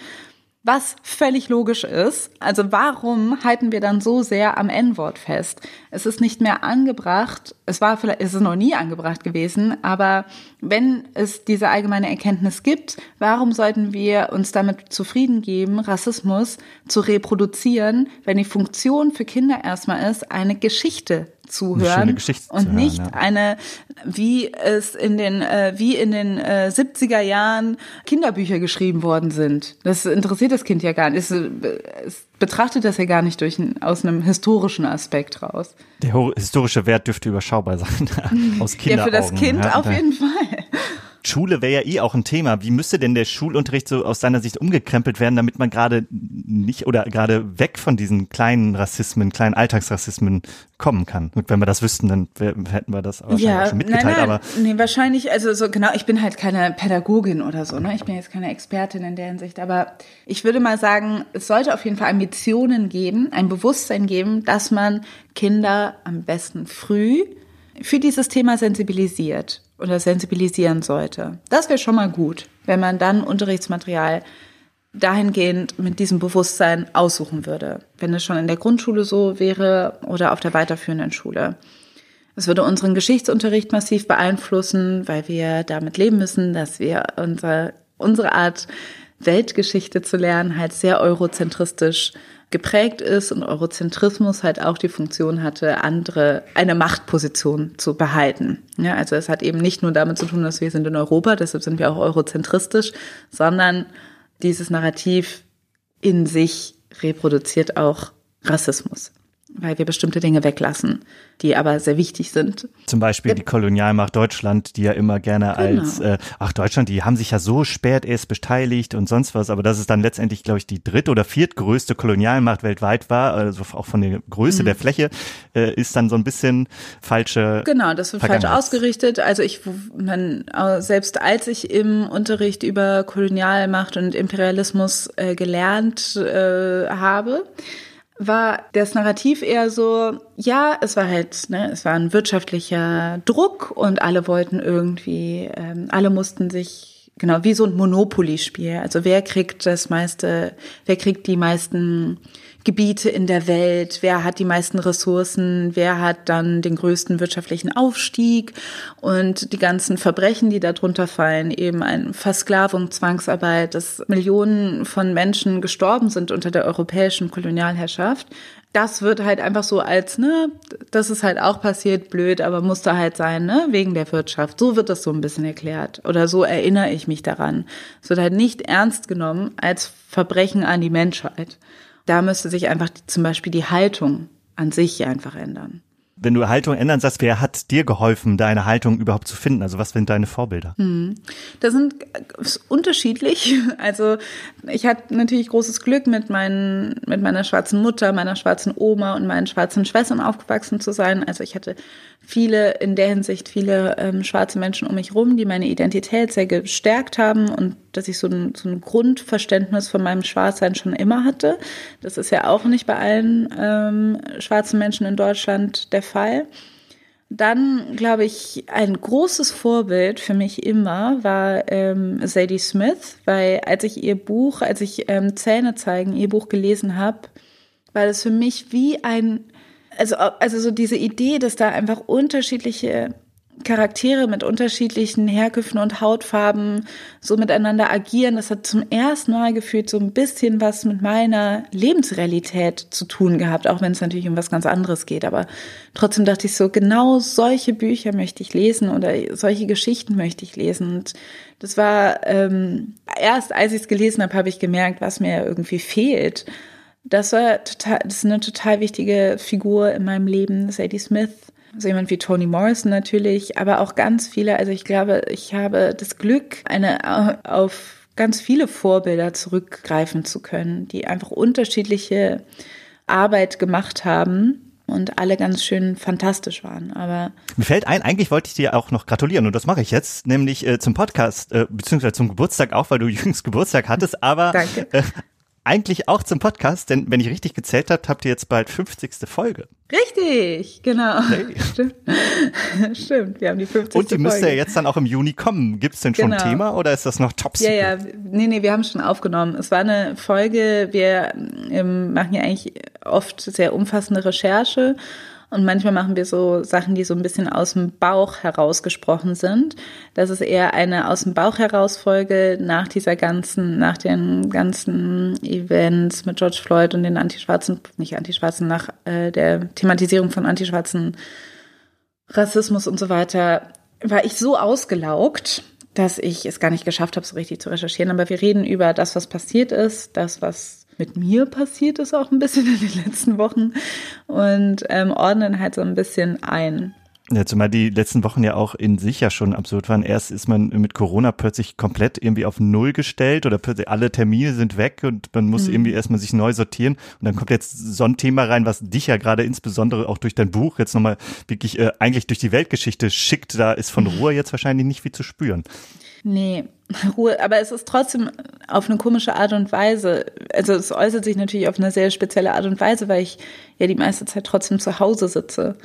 Was völlig logisch ist. Also warum halten wir dann so sehr am N-Wort fest? Es ist nicht mehr angebracht. Es war vielleicht, es ist noch nie angebracht gewesen. Aber wenn es diese allgemeine Erkenntnis gibt, warum sollten wir uns damit zufrieden geben, Rassismus zu reproduzieren, wenn die Funktion für Kinder erstmal ist, eine Geschichte zu hören Geschichte zu und hören, nicht ja. eine, wie es in den, äh, wie in den äh, 70er Jahren Kinderbücher geschrieben worden sind. Das interessiert das Kind ja gar nicht. Es, äh, es betrachtet das ja gar nicht durch ein, aus einem historischen Aspekt raus. Der historische Wert dürfte überschaubar sein. Aus Ja, für das Kinderaugen, Kind ja. auf jeden Fall. Schule wäre ja eh auch ein Thema. Wie müsste denn der Schulunterricht so aus deiner Sicht umgekrempelt werden, damit man gerade nicht oder gerade weg von diesen kleinen Rassismen, kleinen Alltagsrassismen kommen kann? Und wenn wir das wüssten, dann hätten wir das wahrscheinlich ja, schon mitgeteilt. Nein, nein, aber nee, wahrscheinlich, also so genau, ich bin halt keine Pädagogin oder so, ne? Ich bin jetzt keine Expertin in der Hinsicht, aber ich würde mal sagen, es sollte auf jeden Fall Ambitionen geben, ein Bewusstsein geben, dass man Kinder am besten früh für dieses Thema sensibilisiert oder sensibilisieren sollte. Das wäre schon mal gut, wenn man dann Unterrichtsmaterial dahingehend mit diesem Bewusstsein aussuchen würde. Wenn es schon in der Grundschule so wäre oder auf der weiterführenden Schule. Es würde unseren Geschichtsunterricht massiv beeinflussen, weil wir damit leben müssen, dass wir unsere, unsere Art Weltgeschichte zu lernen halt sehr eurozentristisch geprägt ist und Eurozentrismus halt auch die Funktion hatte, andere, eine Machtposition zu behalten. Ja, also es hat eben nicht nur damit zu tun, dass wir sind in Europa, deshalb sind wir auch eurozentristisch, sondern dieses Narrativ in sich reproduziert auch Rassismus weil wir bestimmte Dinge weglassen, die aber sehr wichtig sind. Zum Beispiel ja. die Kolonialmacht Deutschland, die ja immer gerne genau. als, äh, ach Deutschland, die haben sich ja so spät erst beteiligt und sonst was, aber dass es dann letztendlich, glaube ich, die dritt- oder viertgrößte Kolonialmacht weltweit war, also auch von der Größe mhm. der Fläche, äh, ist dann so ein bisschen falsche. Genau, das wird falsch ausgerichtet. Also ich, man, selbst als ich im Unterricht über Kolonialmacht und Imperialismus äh, gelernt äh, habe, war das Narrativ eher so, ja, es war halt, ne, es war ein wirtschaftlicher Druck und alle wollten irgendwie, ähm, alle mussten sich, genau, wie so ein Monopoly-Spiel. Also wer kriegt das meiste, wer kriegt die meisten Gebiete in der Welt, wer hat die meisten Ressourcen, wer hat dann den größten wirtschaftlichen Aufstieg und die ganzen Verbrechen, die darunter fallen, eben ein Versklavung, Zwangsarbeit, dass Millionen von Menschen gestorben sind unter der europäischen Kolonialherrschaft. Das wird halt einfach so als, ne, das ist halt auch passiert, blöd, aber musste halt sein, ne, wegen der Wirtschaft. So wird das so ein bisschen erklärt. Oder so erinnere ich mich daran. Es wird halt nicht ernst genommen als Verbrechen an die Menschheit. Da müsste sich einfach zum Beispiel die Haltung an sich einfach ändern wenn du Haltung ändern sagst, wer hat dir geholfen, deine Haltung überhaupt zu finden? Also was sind deine Vorbilder? Hm. Das sind unterschiedlich. Also ich hatte natürlich großes Glück, mit, meinen, mit meiner schwarzen Mutter, meiner schwarzen Oma und meinen schwarzen Schwestern aufgewachsen zu sein. Also ich hatte viele, in der Hinsicht viele ähm, schwarze Menschen um mich rum, die meine Identität sehr gestärkt haben und dass ich so ein, so ein Grundverständnis von meinem Schwarzsein schon immer hatte. Das ist ja auch nicht bei allen ähm, schwarzen Menschen in Deutschland der Fall. Dann, glaube ich, ein großes Vorbild für mich immer war ähm, Sadie Smith, weil als ich ihr Buch, als ich ähm, Zähne zeigen, ihr Buch gelesen habe, war das für mich wie ein, also, also so diese Idee, dass da einfach unterschiedliche Charaktere mit unterschiedlichen Herkünften und Hautfarben so miteinander agieren. Das hat zum ersten Mal gefühlt so ein bisschen was mit meiner Lebensrealität zu tun gehabt, auch wenn es natürlich um was ganz anderes geht. Aber trotzdem dachte ich so, genau solche Bücher möchte ich lesen oder solche Geschichten möchte ich lesen. Und das war ähm, erst, als ich es gelesen habe, habe ich gemerkt, was mir irgendwie fehlt. Das war total, das ist eine total wichtige Figur in meinem Leben, Sadie Smith so jemand wie Toni Morrison natürlich, aber auch ganz viele. Also ich glaube, ich habe das Glück, eine auf ganz viele Vorbilder zurückgreifen zu können, die einfach unterschiedliche Arbeit gemacht haben und alle ganz schön fantastisch waren. Aber mir fällt ein, eigentlich wollte ich dir auch noch gratulieren und das mache ich jetzt, nämlich äh, zum Podcast äh, beziehungsweise zum Geburtstag auch, weil du jüngst Geburtstag hattest. Aber Danke. Äh, eigentlich auch zum Podcast, denn wenn ich richtig gezählt habe, habt ihr jetzt bald 50. Folge. Richtig, genau. Hey. Stimmt. Stimmt, wir haben die 50. Und die müsste Folge. ja jetzt dann auch im Juni kommen. Gibt es denn schon genau. ein Thema oder ist das noch top secret? Ja, ja, nee, nee, wir haben es schon aufgenommen. Es war eine Folge, wir ähm, machen ja eigentlich oft sehr umfassende Recherche und manchmal machen wir so Sachen, die so ein bisschen aus dem Bauch herausgesprochen sind. Das ist eher eine aus dem Bauch heraus Folge nach dieser ganzen, nach den ganzen Events mit George Floyd und den Antischwarzen, nicht Antischwarzen, nach äh, der Thematisierung von antischwarzen Rassismus und so weiter, war ich so ausgelaugt, dass ich es gar nicht geschafft habe, so richtig zu recherchieren. Aber wir reden über das, was passiert ist, das, was mit mir passiert ist auch ein bisschen in den letzten Wochen und ähm, ordnen halt so ein bisschen ein. Ja, zumal die letzten Wochen ja auch in sich ja schon absurd waren. Erst ist man mit Corona plötzlich komplett irgendwie auf Null gestellt oder plötzlich alle Termine sind weg und man muss mhm. irgendwie erstmal sich neu sortieren. Und dann kommt jetzt so ein Thema rein, was dich ja gerade insbesondere auch durch dein Buch jetzt nochmal wirklich äh, eigentlich durch die Weltgeschichte schickt. Da ist von Ruhe jetzt wahrscheinlich nicht viel zu spüren. Nee, Ruhe, aber es ist trotzdem auf eine komische Art und Weise. Also es äußert sich natürlich auf eine sehr spezielle Art und Weise, weil ich ja die meiste Zeit trotzdem zu Hause sitze.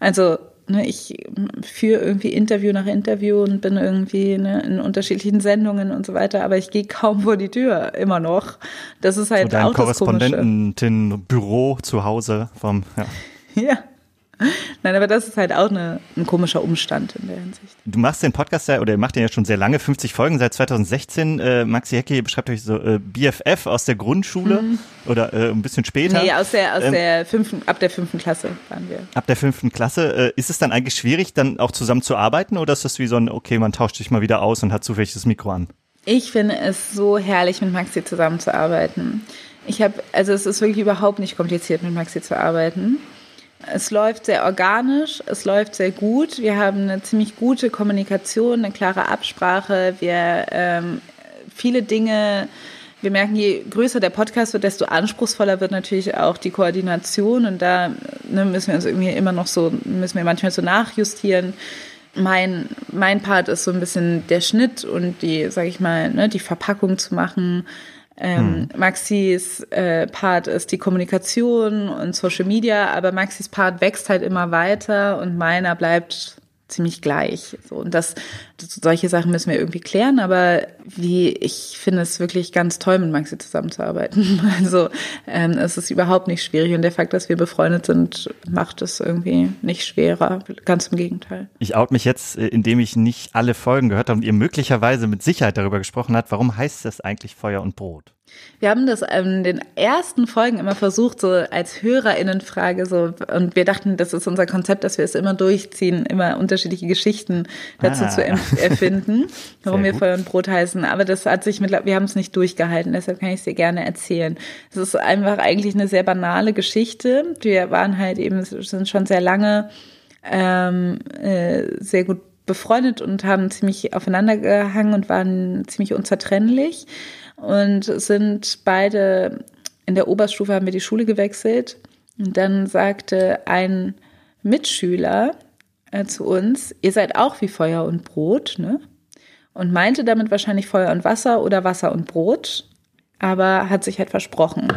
Also ne, ich führe irgendwie Interview nach Interview und bin irgendwie ne, in unterschiedlichen Sendungen und so weiter, aber ich gehe kaum vor die Tür, immer noch. Das ist halt Oder auch Korrespondentenbüro zu Hause vom, ja. Ja. Nein, aber das ist halt auch eine, ein komischer Umstand in der Hinsicht. Du machst den Podcast ja, oder ihr macht den ja schon sehr lange, 50 Folgen seit 2016. Äh, Maxi Hecke beschreibt euch so äh, BFF aus der Grundschule mhm. oder äh, ein bisschen später. Nee, aus der, aus ähm, der fünften, ab der fünften Klasse waren wir. Ab der fünften Klasse. Äh, ist es dann eigentlich schwierig, dann auch zusammen zu arbeiten oder ist das wie so ein, okay, man tauscht sich mal wieder aus und hat zufällig das Mikro an? Ich finde es so herrlich, mit Maxi zusammenzuarbeiten. Ich habe, also es ist wirklich überhaupt nicht kompliziert, mit Maxi zu arbeiten. Es läuft sehr organisch, es läuft sehr gut. Wir haben eine ziemlich gute Kommunikation, eine klare Absprache. Wir ähm, viele Dinge. Wir merken, je größer der Podcast wird, desto anspruchsvoller wird natürlich auch die Koordination. Und da ne, müssen wir uns irgendwie immer noch so, müssen wir manchmal so nachjustieren. Mein, mein Part ist so ein bisschen der Schnitt und die, sag ich mal, ne, die Verpackung zu machen ähm, hm. Maxis äh, Part ist die Kommunikation und Social Media, aber Maxis Part wächst halt immer weiter und meiner bleibt ziemlich gleich. So, und das, solche Sachen müssen wir irgendwie klären, aber wie, ich finde es wirklich ganz toll, mit Maxi zusammenzuarbeiten. Also, ähm, es ist überhaupt nicht schwierig und der Fakt, dass wir befreundet sind, macht es irgendwie nicht schwerer. Ganz im Gegenteil. Ich out mich jetzt, äh, indem ich nicht alle Folgen gehört habe und ihr möglicherweise mit Sicherheit darüber gesprochen habt, warum heißt das eigentlich Feuer und Brot? Wir haben das in den ersten Folgen immer versucht, so als HörerInnenfrage so, und wir dachten, das ist unser Konzept, dass wir es immer durchziehen, immer unterschiedliche Geschichten dazu ah. zu erfinden, warum wir Feuer und Brot heißen. Aber das hat sich mit, wir haben es nicht durchgehalten, deshalb kann ich es dir gerne erzählen. Es ist einfach eigentlich eine sehr banale Geschichte. Wir waren halt eben, sind schon sehr lange ähm, äh, sehr gut befreundet und haben ziemlich aufeinander gehangen und waren ziemlich unzertrennlich und sind beide in der Oberstufe haben wir die Schule gewechselt. Und dann sagte ein Mitschüler äh, zu uns, ihr seid auch wie Feuer und Brot, ne? Und meinte damit wahrscheinlich Feuer und Wasser oder Wasser und Brot, aber hat sich halt versprochen.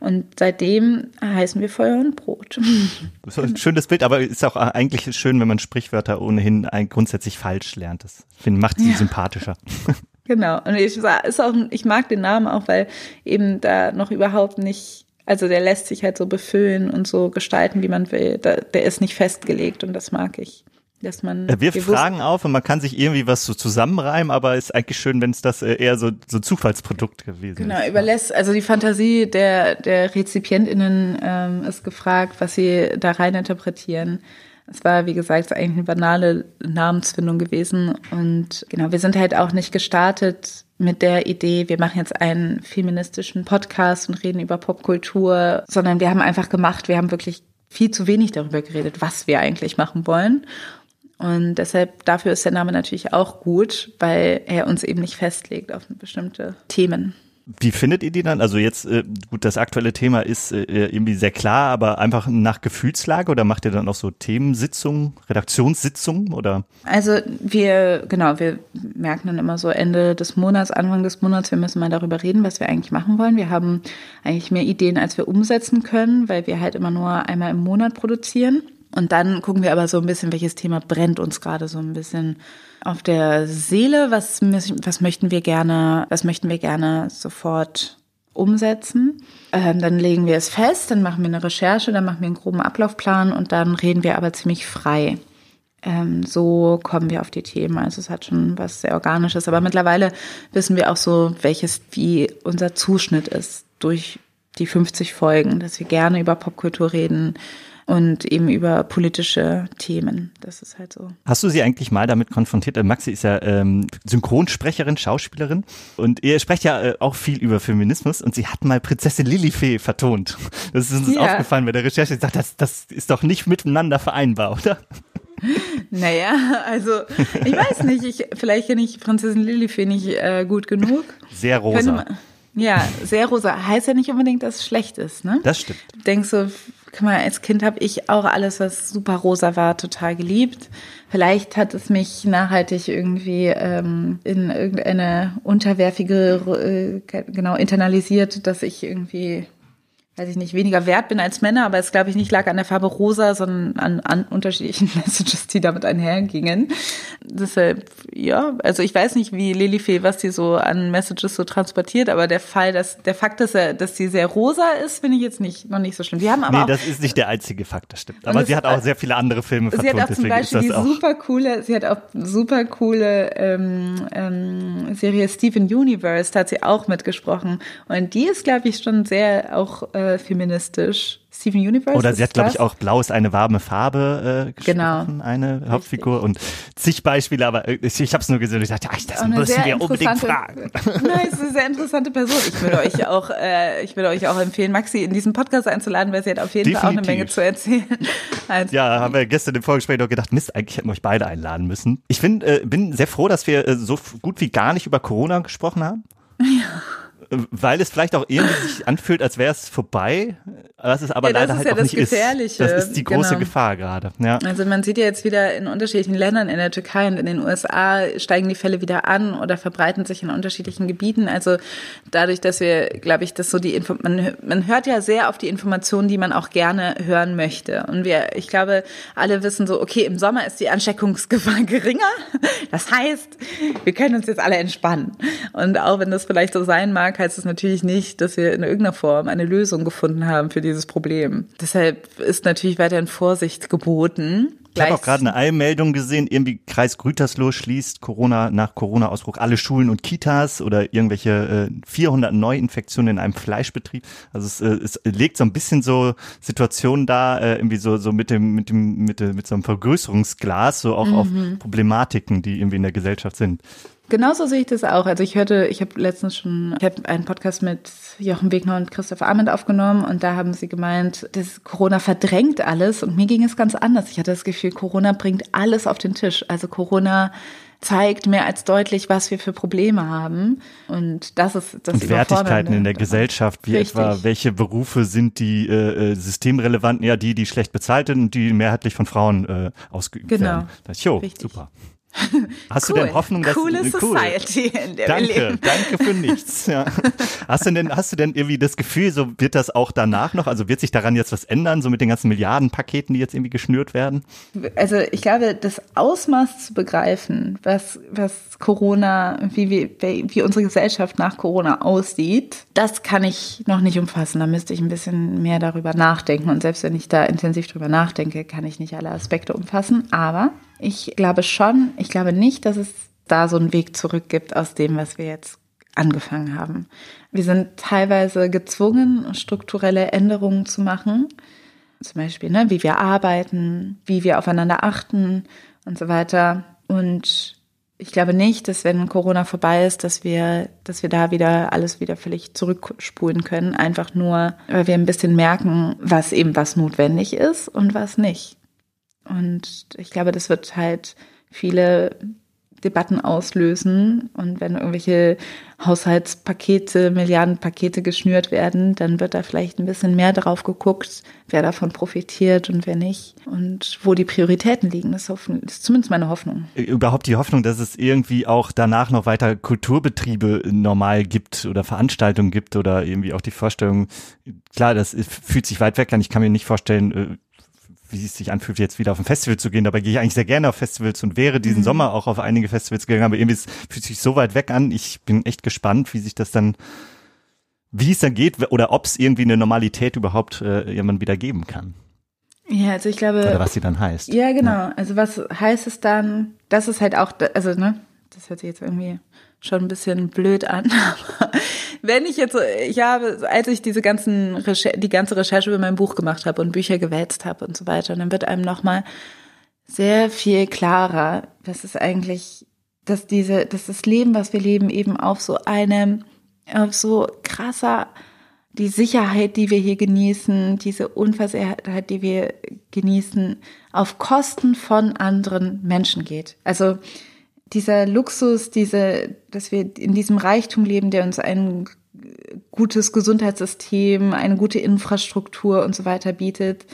Und seitdem heißen wir Feuer und Brot. Das ist ein schönes Bild, aber ist auch eigentlich schön, wenn man Sprichwörter ohnehin grundsätzlich falsch lernt. Das macht sie ja. sympathischer. Genau. Und ich, ist auch, ich mag den Namen auch, weil eben da noch überhaupt nicht, also der lässt sich halt so befüllen und so gestalten, wie man will. Da, der ist nicht festgelegt und das mag ich. Dass man er wirft Fragen auf und man kann sich irgendwie was so zusammenreimen, aber ist eigentlich schön, wenn es das äh, eher so, so Zufallsprodukt gewesen genau, ist. Genau, überlässt, also die Fantasie der, der RezipientInnen ähm, ist gefragt, was sie da rein interpretieren. Es war, wie gesagt, eigentlich eine banale Namensfindung gewesen. Und genau, wir sind halt auch nicht gestartet mit der Idee, wir machen jetzt einen feministischen Podcast und reden über Popkultur, sondern wir haben einfach gemacht, wir haben wirklich viel zu wenig darüber geredet, was wir eigentlich machen wollen. Und deshalb, dafür ist der Name natürlich auch gut, weil er uns eben nicht festlegt auf bestimmte Themen. Wie findet ihr die dann? Also jetzt, äh, gut, das aktuelle Thema ist äh, irgendwie sehr klar, aber einfach nach Gefühlslage oder macht ihr dann auch so Themensitzungen, Redaktionssitzungen oder? Also wir, genau, wir merken dann immer so Ende des Monats, Anfang des Monats, wir müssen mal darüber reden, was wir eigentlich machen wollen. Wir haben eigentlich mehr Ideen, als wir umsetzen können, weil wir halt immer nur einmal im Monat produzieren. Und dann gucken wir aber so ein bisschen, welches Thema brennt uns gerade so ein bisschen auf der Seele, was, was möchten wir gerne, was möchten wir gerne sofort umsetzen. Ähm, dann legen wir es fest, dann machen wir eine Recherche, dann machen wir einen groben Ablaufplan und dann reden wir aber ziemlich frei. Ähm, so kommen wir auf die Themen. Also es hat schon was sehr Organisches. Aber mittlerweile wissen wir auch so, welches, wie unser Zuschnitt ist durch die 50 Folgen, dass wir gerne über Popkultur reden, und eben über politische Themen. Das ist halt so. Hast du sie eigentlich mal damit konfrontiert? Äh, Maxi ist ja ähm, Synchronsprecherin, Schauspielerin und ihr sprecht ja äh, auch viel über Feminismus und sie hat mal Prinzessin Lilifee vertont. Das ist uns ja. aufgefallen bei der Recherche. Sie sagt, das, das ist doch nicht miteinander vereinbar, oder? Naja, also ich weiß nicht, ich, vielleicht kenne ich Prinzessin Lilifee nicht äh, gut genug. Sehr rosa. Ja, sehr rosa. Heißt ja nicht unbedingt, dass es schlecht ist, ne? Das stimmt. Denkst du, guck mal, als Kind habe ich auch alles, was super rosa war, total geliebt. Vielleicht hat es mich nachhaltig irgendwie ähm, in irgendeine unterwerfige, äh, genau, internalisiert, dass ich irgendwie weiß ich nicht, weniger wert bin als Männer, aber es glaube ich nicht lag an der Farbe rosa, sondern an, an unterschiedlichen Messages, die damit einhergingen. Deshalb, ja, also ich weiß nicht, wie Lilifee, was sie so an Messages so transportiert, aber der Fall, dass der Fakt, dass er, dass sie sehr rosa ist, finde ich jetzt nicht, noch nicht so schlimm. Wir haben aber nee, das ist nicht der einzige Fakt, das stimmt. Aber sie hat auch sehr viele andere Filme vertont, sie hat auch zum Beispiel die super coole, sie hat auch super coole ähm, ähm, Serie Steven Universe, da hat sie auch mitgesprochen. Und die ist, glaube ich, schon sehr auch äh, äh, feministisch. Steven Universe. Oder sie hat, glaube ich, auch Blau ist eine warme Farbe äh, genau. eine Hauptfigur und zig Beispiele, aber ich, ich habe es nur gesehen und ich dachte, ach, das müssen wir unbedingt fragen. Nein, es ist eine sehr interessante Person. Ich würde euch auch, äh, ich würde euch auch empfehlen, Maxi in diesen Podcast einzuladen, weil sie hat auf jeden Definitiv. Fall auch eine Menge zu erzählen. Also, ja, haben wir gestern im Vorgespräch noch gedacht, Mist, eigentlich hätten wir euch beide einladen müssen. Ich bin, äh, bin sehr froh, dass wir äh, so gut wie gar nicht über Corona gesprochen haben. Ja weil es vielleicht auch irgendwie sich anfühlt, als wäre es vorbei, was es aber ja, leider halt ja auch nicht Gefährliche. ist. Das ist die große genau. Gefahr gerade. Ja. Also man sieht ja jetzt wieder in unterschiedlichen Ländern, in der Türkei und in den USA steigen die Fälle wieder an oder verbreiten sich in unterschiedlichen Gebieten. Also dadurch, dass wir, glaube ich, dass so die Info man, man hört ja sehr auf die Informationen, die man auch gerne hören möchte. Und wir, ich glaube, alle wissen so, okay, im Sommer ist die Ansteckungsgefahr geringer. Das heißt, wir können uns jetzt alle entspannen. Und auch wenn das vielleicht so sein mag, heißt es natürlich nicht, dass wir in irgendeiner Form eine Lösung gefunden haben für dieses Problem. Deshalb ist natürlich weiterhin Vorsicht geboten. Ich habe auch gerade eine Eilmeldung gesehen, irgendwie Kreis Gütersloh schließt Corona nach Corona-Ausbruch alle Schulen und Kitas oder irgendwelche äh, 400 Neuinfektionen in einem Fleischbetrieb. Also es, äh, es legt so ein bisschen so Situationen da, äh, irgendwie so so mit dem mit dem mit, mit so einem Vergrößerungsglas so auch mhm. auf Problematiken, die irgendwie in der Gesellschaft sind. Genauso sehe ich das auch. Also ich hörte, ich habe letztens schon, ich habe einen Podcast mit Jochen Wegner und Christoph Arment aufgenommen und da haben sie gemeint, dass Corona verdrängt alles und mir ging es ganz anders. Ich hatte das Gefühl, Corona bringt alles auf den Tisch. Also Corona zeigt mehr als deutlich, was wir für Probleme haben. Und das ist das Und Wertigkeiten in der Gesellschaft, wie Richtig. etwa, welche Berufe sind die äh, äh, systemrelevanten, ja, die, die schlecht bezahlt sind und die mehrheitlich von Frauen äh, ausgeübt genau. werden. Das, jo, Richtig. super. Hast cool. du denn Hoffnung, dass Coole Society, cool. in der danke, wir leben. Danke für nichts. Ja. Hast du denn, hast du denn irgendwie das Gefühl, so wird das auch danach noch? Also wird sich daran jetzt was ändern, so mit den ganzen Milliardenpaketen, die jetzt irgendwie geschnürt werden? Also ich glaube, das Ausmaß zu begreifen, was was Corona, wie wie, wie unsere Gesellschaft nach Corona aussieht, das kann ich noch nicht umfassen. Da müsste ich ein bisschen mehr darüber nachdenken. Und selbst wenn ich da intensiv drüber nachdenke, kann ich nicht alle Aspekte umfassen. Aber ich glaube schon, ich glaube nicht, dass es da so einen Weg zurück gibt aus dem, was wir jetzt angefangen haben. Wir sind teilweise gezwungen, strukturelle Änderungen zu machen. Zum Beispiel, ne, wie wir arbeiten, wie wir aufeinander achten und so weiter. Und ich glaube nicht, dass wenn Corona vorbei ist, dass wir, dass wir da wieder alles wieder völlig zurückspulen können. Einfach nur, weil wir ein bisschen merken, was eben was notwendig ist und was nicht. Und ich glaube, das wird halt viele Debatten auslösen. Und wenn irgendwelche Haushaltspakete, Milliardenpakete geschnürt werden, dann wird da vielleicht ein bisschen mehr drauf geguckt, wer davon profitiert und wer nicht. Und wo die Prioritäten liegen, das ist zumindest meine Hoffnung. Überhaupt die Hoffnung, dass es irgendwie auch danach noch weiter Kulturbetriebe normal gibt oder Veranstaltungen gibt oder irgendwie auch die Vorstellung, klar, das fühlt sich weit weg an. Ich kann mir nicht vorstellen, äh, wie es sich anfühlt, jetzt wieder auf ein Festival zu gehen. Dabei gehe ich eigentlich sehr gerne auf Festivals und wäre diesen mhm. Sommer auch auf einige Festivals gegangen, aber irgendwie fühlt sich so weit weg an. Ich bin echt gespannt, wie sich das dann, wie es dann geht oder ob es irgendwie eine Normalität überhaupt äh, jemand wieder geben kann. Ja, also ich glaube. Oder was sie dann heißt. Ja, genau. Ja. Also was heißt es dann? Das ist halt auch, also ne, das hört sich jetzt irgendwie schon ein bisschen blöd an. Aber wenn ich jetzt, ich habe, als ich diese ganzen, Recher die ganze Recherche über mein Buch gemacht habe und Bücher gewälzt habe und so weiter, dann wird einem nochmal sehr viel klarer, dass es eigentlich, dass diese, dass das Leben, was wir leben, eben auf so einem, auf so krasser die Sicherheit, die wir hier genießen, diese Unversehrtheit, die wir genießen, auf Kosten von anderen Menschen geht. Also dieser Luxus, diese, dass wir in diesem Reichtum leben, der uns ein gutes Gesundheitssystem, eine gute Infrastruktur und so weiter bietet,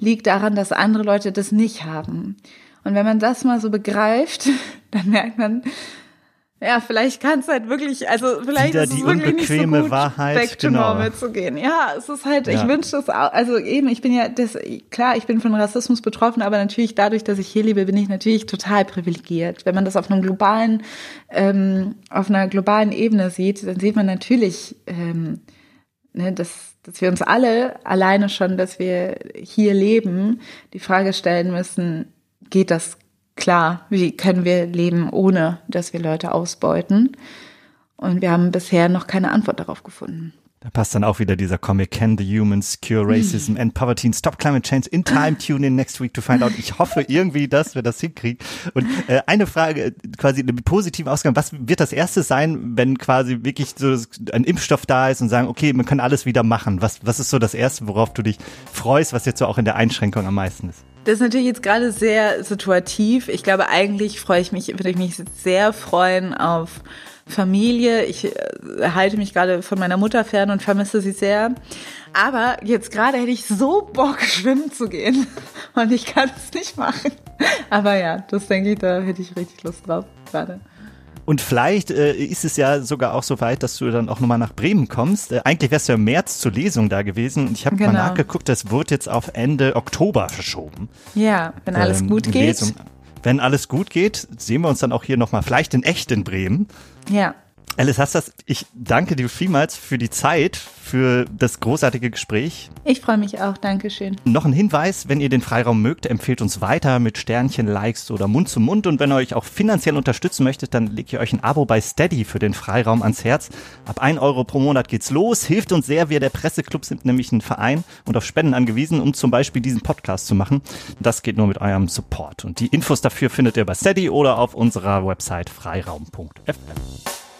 liegt daran, dass andere Leute das nicht haben. Und wenn man das mal so begreift, dann merkt man, ja, vielleicht kann es halt wirklich, also vielleicht Wieder ist es die wirklich nicht so unbequeme gut, Wahrheit, back to genau. normal zu gehen. Ja, es ist halt, ich Ja. wünsche es auch, also eben, ich bin ja, das, klar, ich bin von Rassismus betroffen, aber natürlich dadurch, dass ich hier lebe, bin ich natürlich total privilegiert. Wenn man das auf einem globalen, ähm, auf einer globalen Ebene sieht, dann sieht man natürlich, ähm, ne, dass, dass wir uns alle alleine schon, dass wir hier leben, die Frage stellen müssen, geht das klar? Wie können wir leben, ohne dass wir Leute ausbeuten? Und wir haben bisher noch keine Antwort darauf gefunden. Da passt dann auch wieder dieser Comic Can the Humans Cure Hm. Racism and Poverty and Stop Climate Change in Time Tune in next week to find out. Ich hoffe irgendwie, dass wir das hinkriegen. Und äh, eine Frage, äh, quasi mit positivem Ausgang, was wird das erste sein, wenn quasi wirklich so ein Impfstoff da ist und sagen, okay, man kann alles wieder machen. Was, was ist so das erste, worauf du dich freust, was jetzt so auch in der Einschränkung am meisten ist? Das ist natürlich jetzt gerade sehr situativ. Ich glaube, eigentlich freue ich mich, würde ich mich sehr freuen auf Familie. Ich äh, halte mich gerade von meiner Mutter fern und vermisse sie sehr. Aber jetzt gerade hätte ich so Bock, schwimmen zu gehen. Und ich kann es nicht machen. Aber ja, das denke ich, da hätte ich richtig Lust drauf gerade. Und vielleicht äh, ist es ja sogar auch so weit, dass du dann auch nochmal nach Bremen kommst. Äh, eigentlich wärst du ja im März zur Lesung da gewesen. Und ich habe mal Genau. nachgeguckt, das wird jetzt auf Ende Oktober verschoben. Ja, wenn alles Ähm, gut geht. Lesung. Wenn alles gut geht, sehen wir uns dann auch hier nochmal, vielleicht in echt in Bremen. Ja. Alice Hastas, ich danke dir vielmals für die Zeit, für das großartige Gespräch. Ich freue mich auch. Dankeschön. Noch ein Hinweis, wenn ihr den Freiraum mögt, empfehlt uns weiter mit Sternchen, Likes oder Mund zu Mund. Und wenn ihr euch auch finanziell unterstützen möchtet, dann legt ihr euch ein Abo bei Steady für den Freiraum ans Herz. Ab 1 Euro pro Monat geht's los. Hilft uns sehr. Wir, der Presseclub, sind nämlich ein Verein und auf Spenden angewiesen, um zum Beispiel diesen Podcast zu machen. Das geht nur mit eurem Support. Und die Infos dafür findet ihr bei Steady oder auf unserer Website freiraum.fm.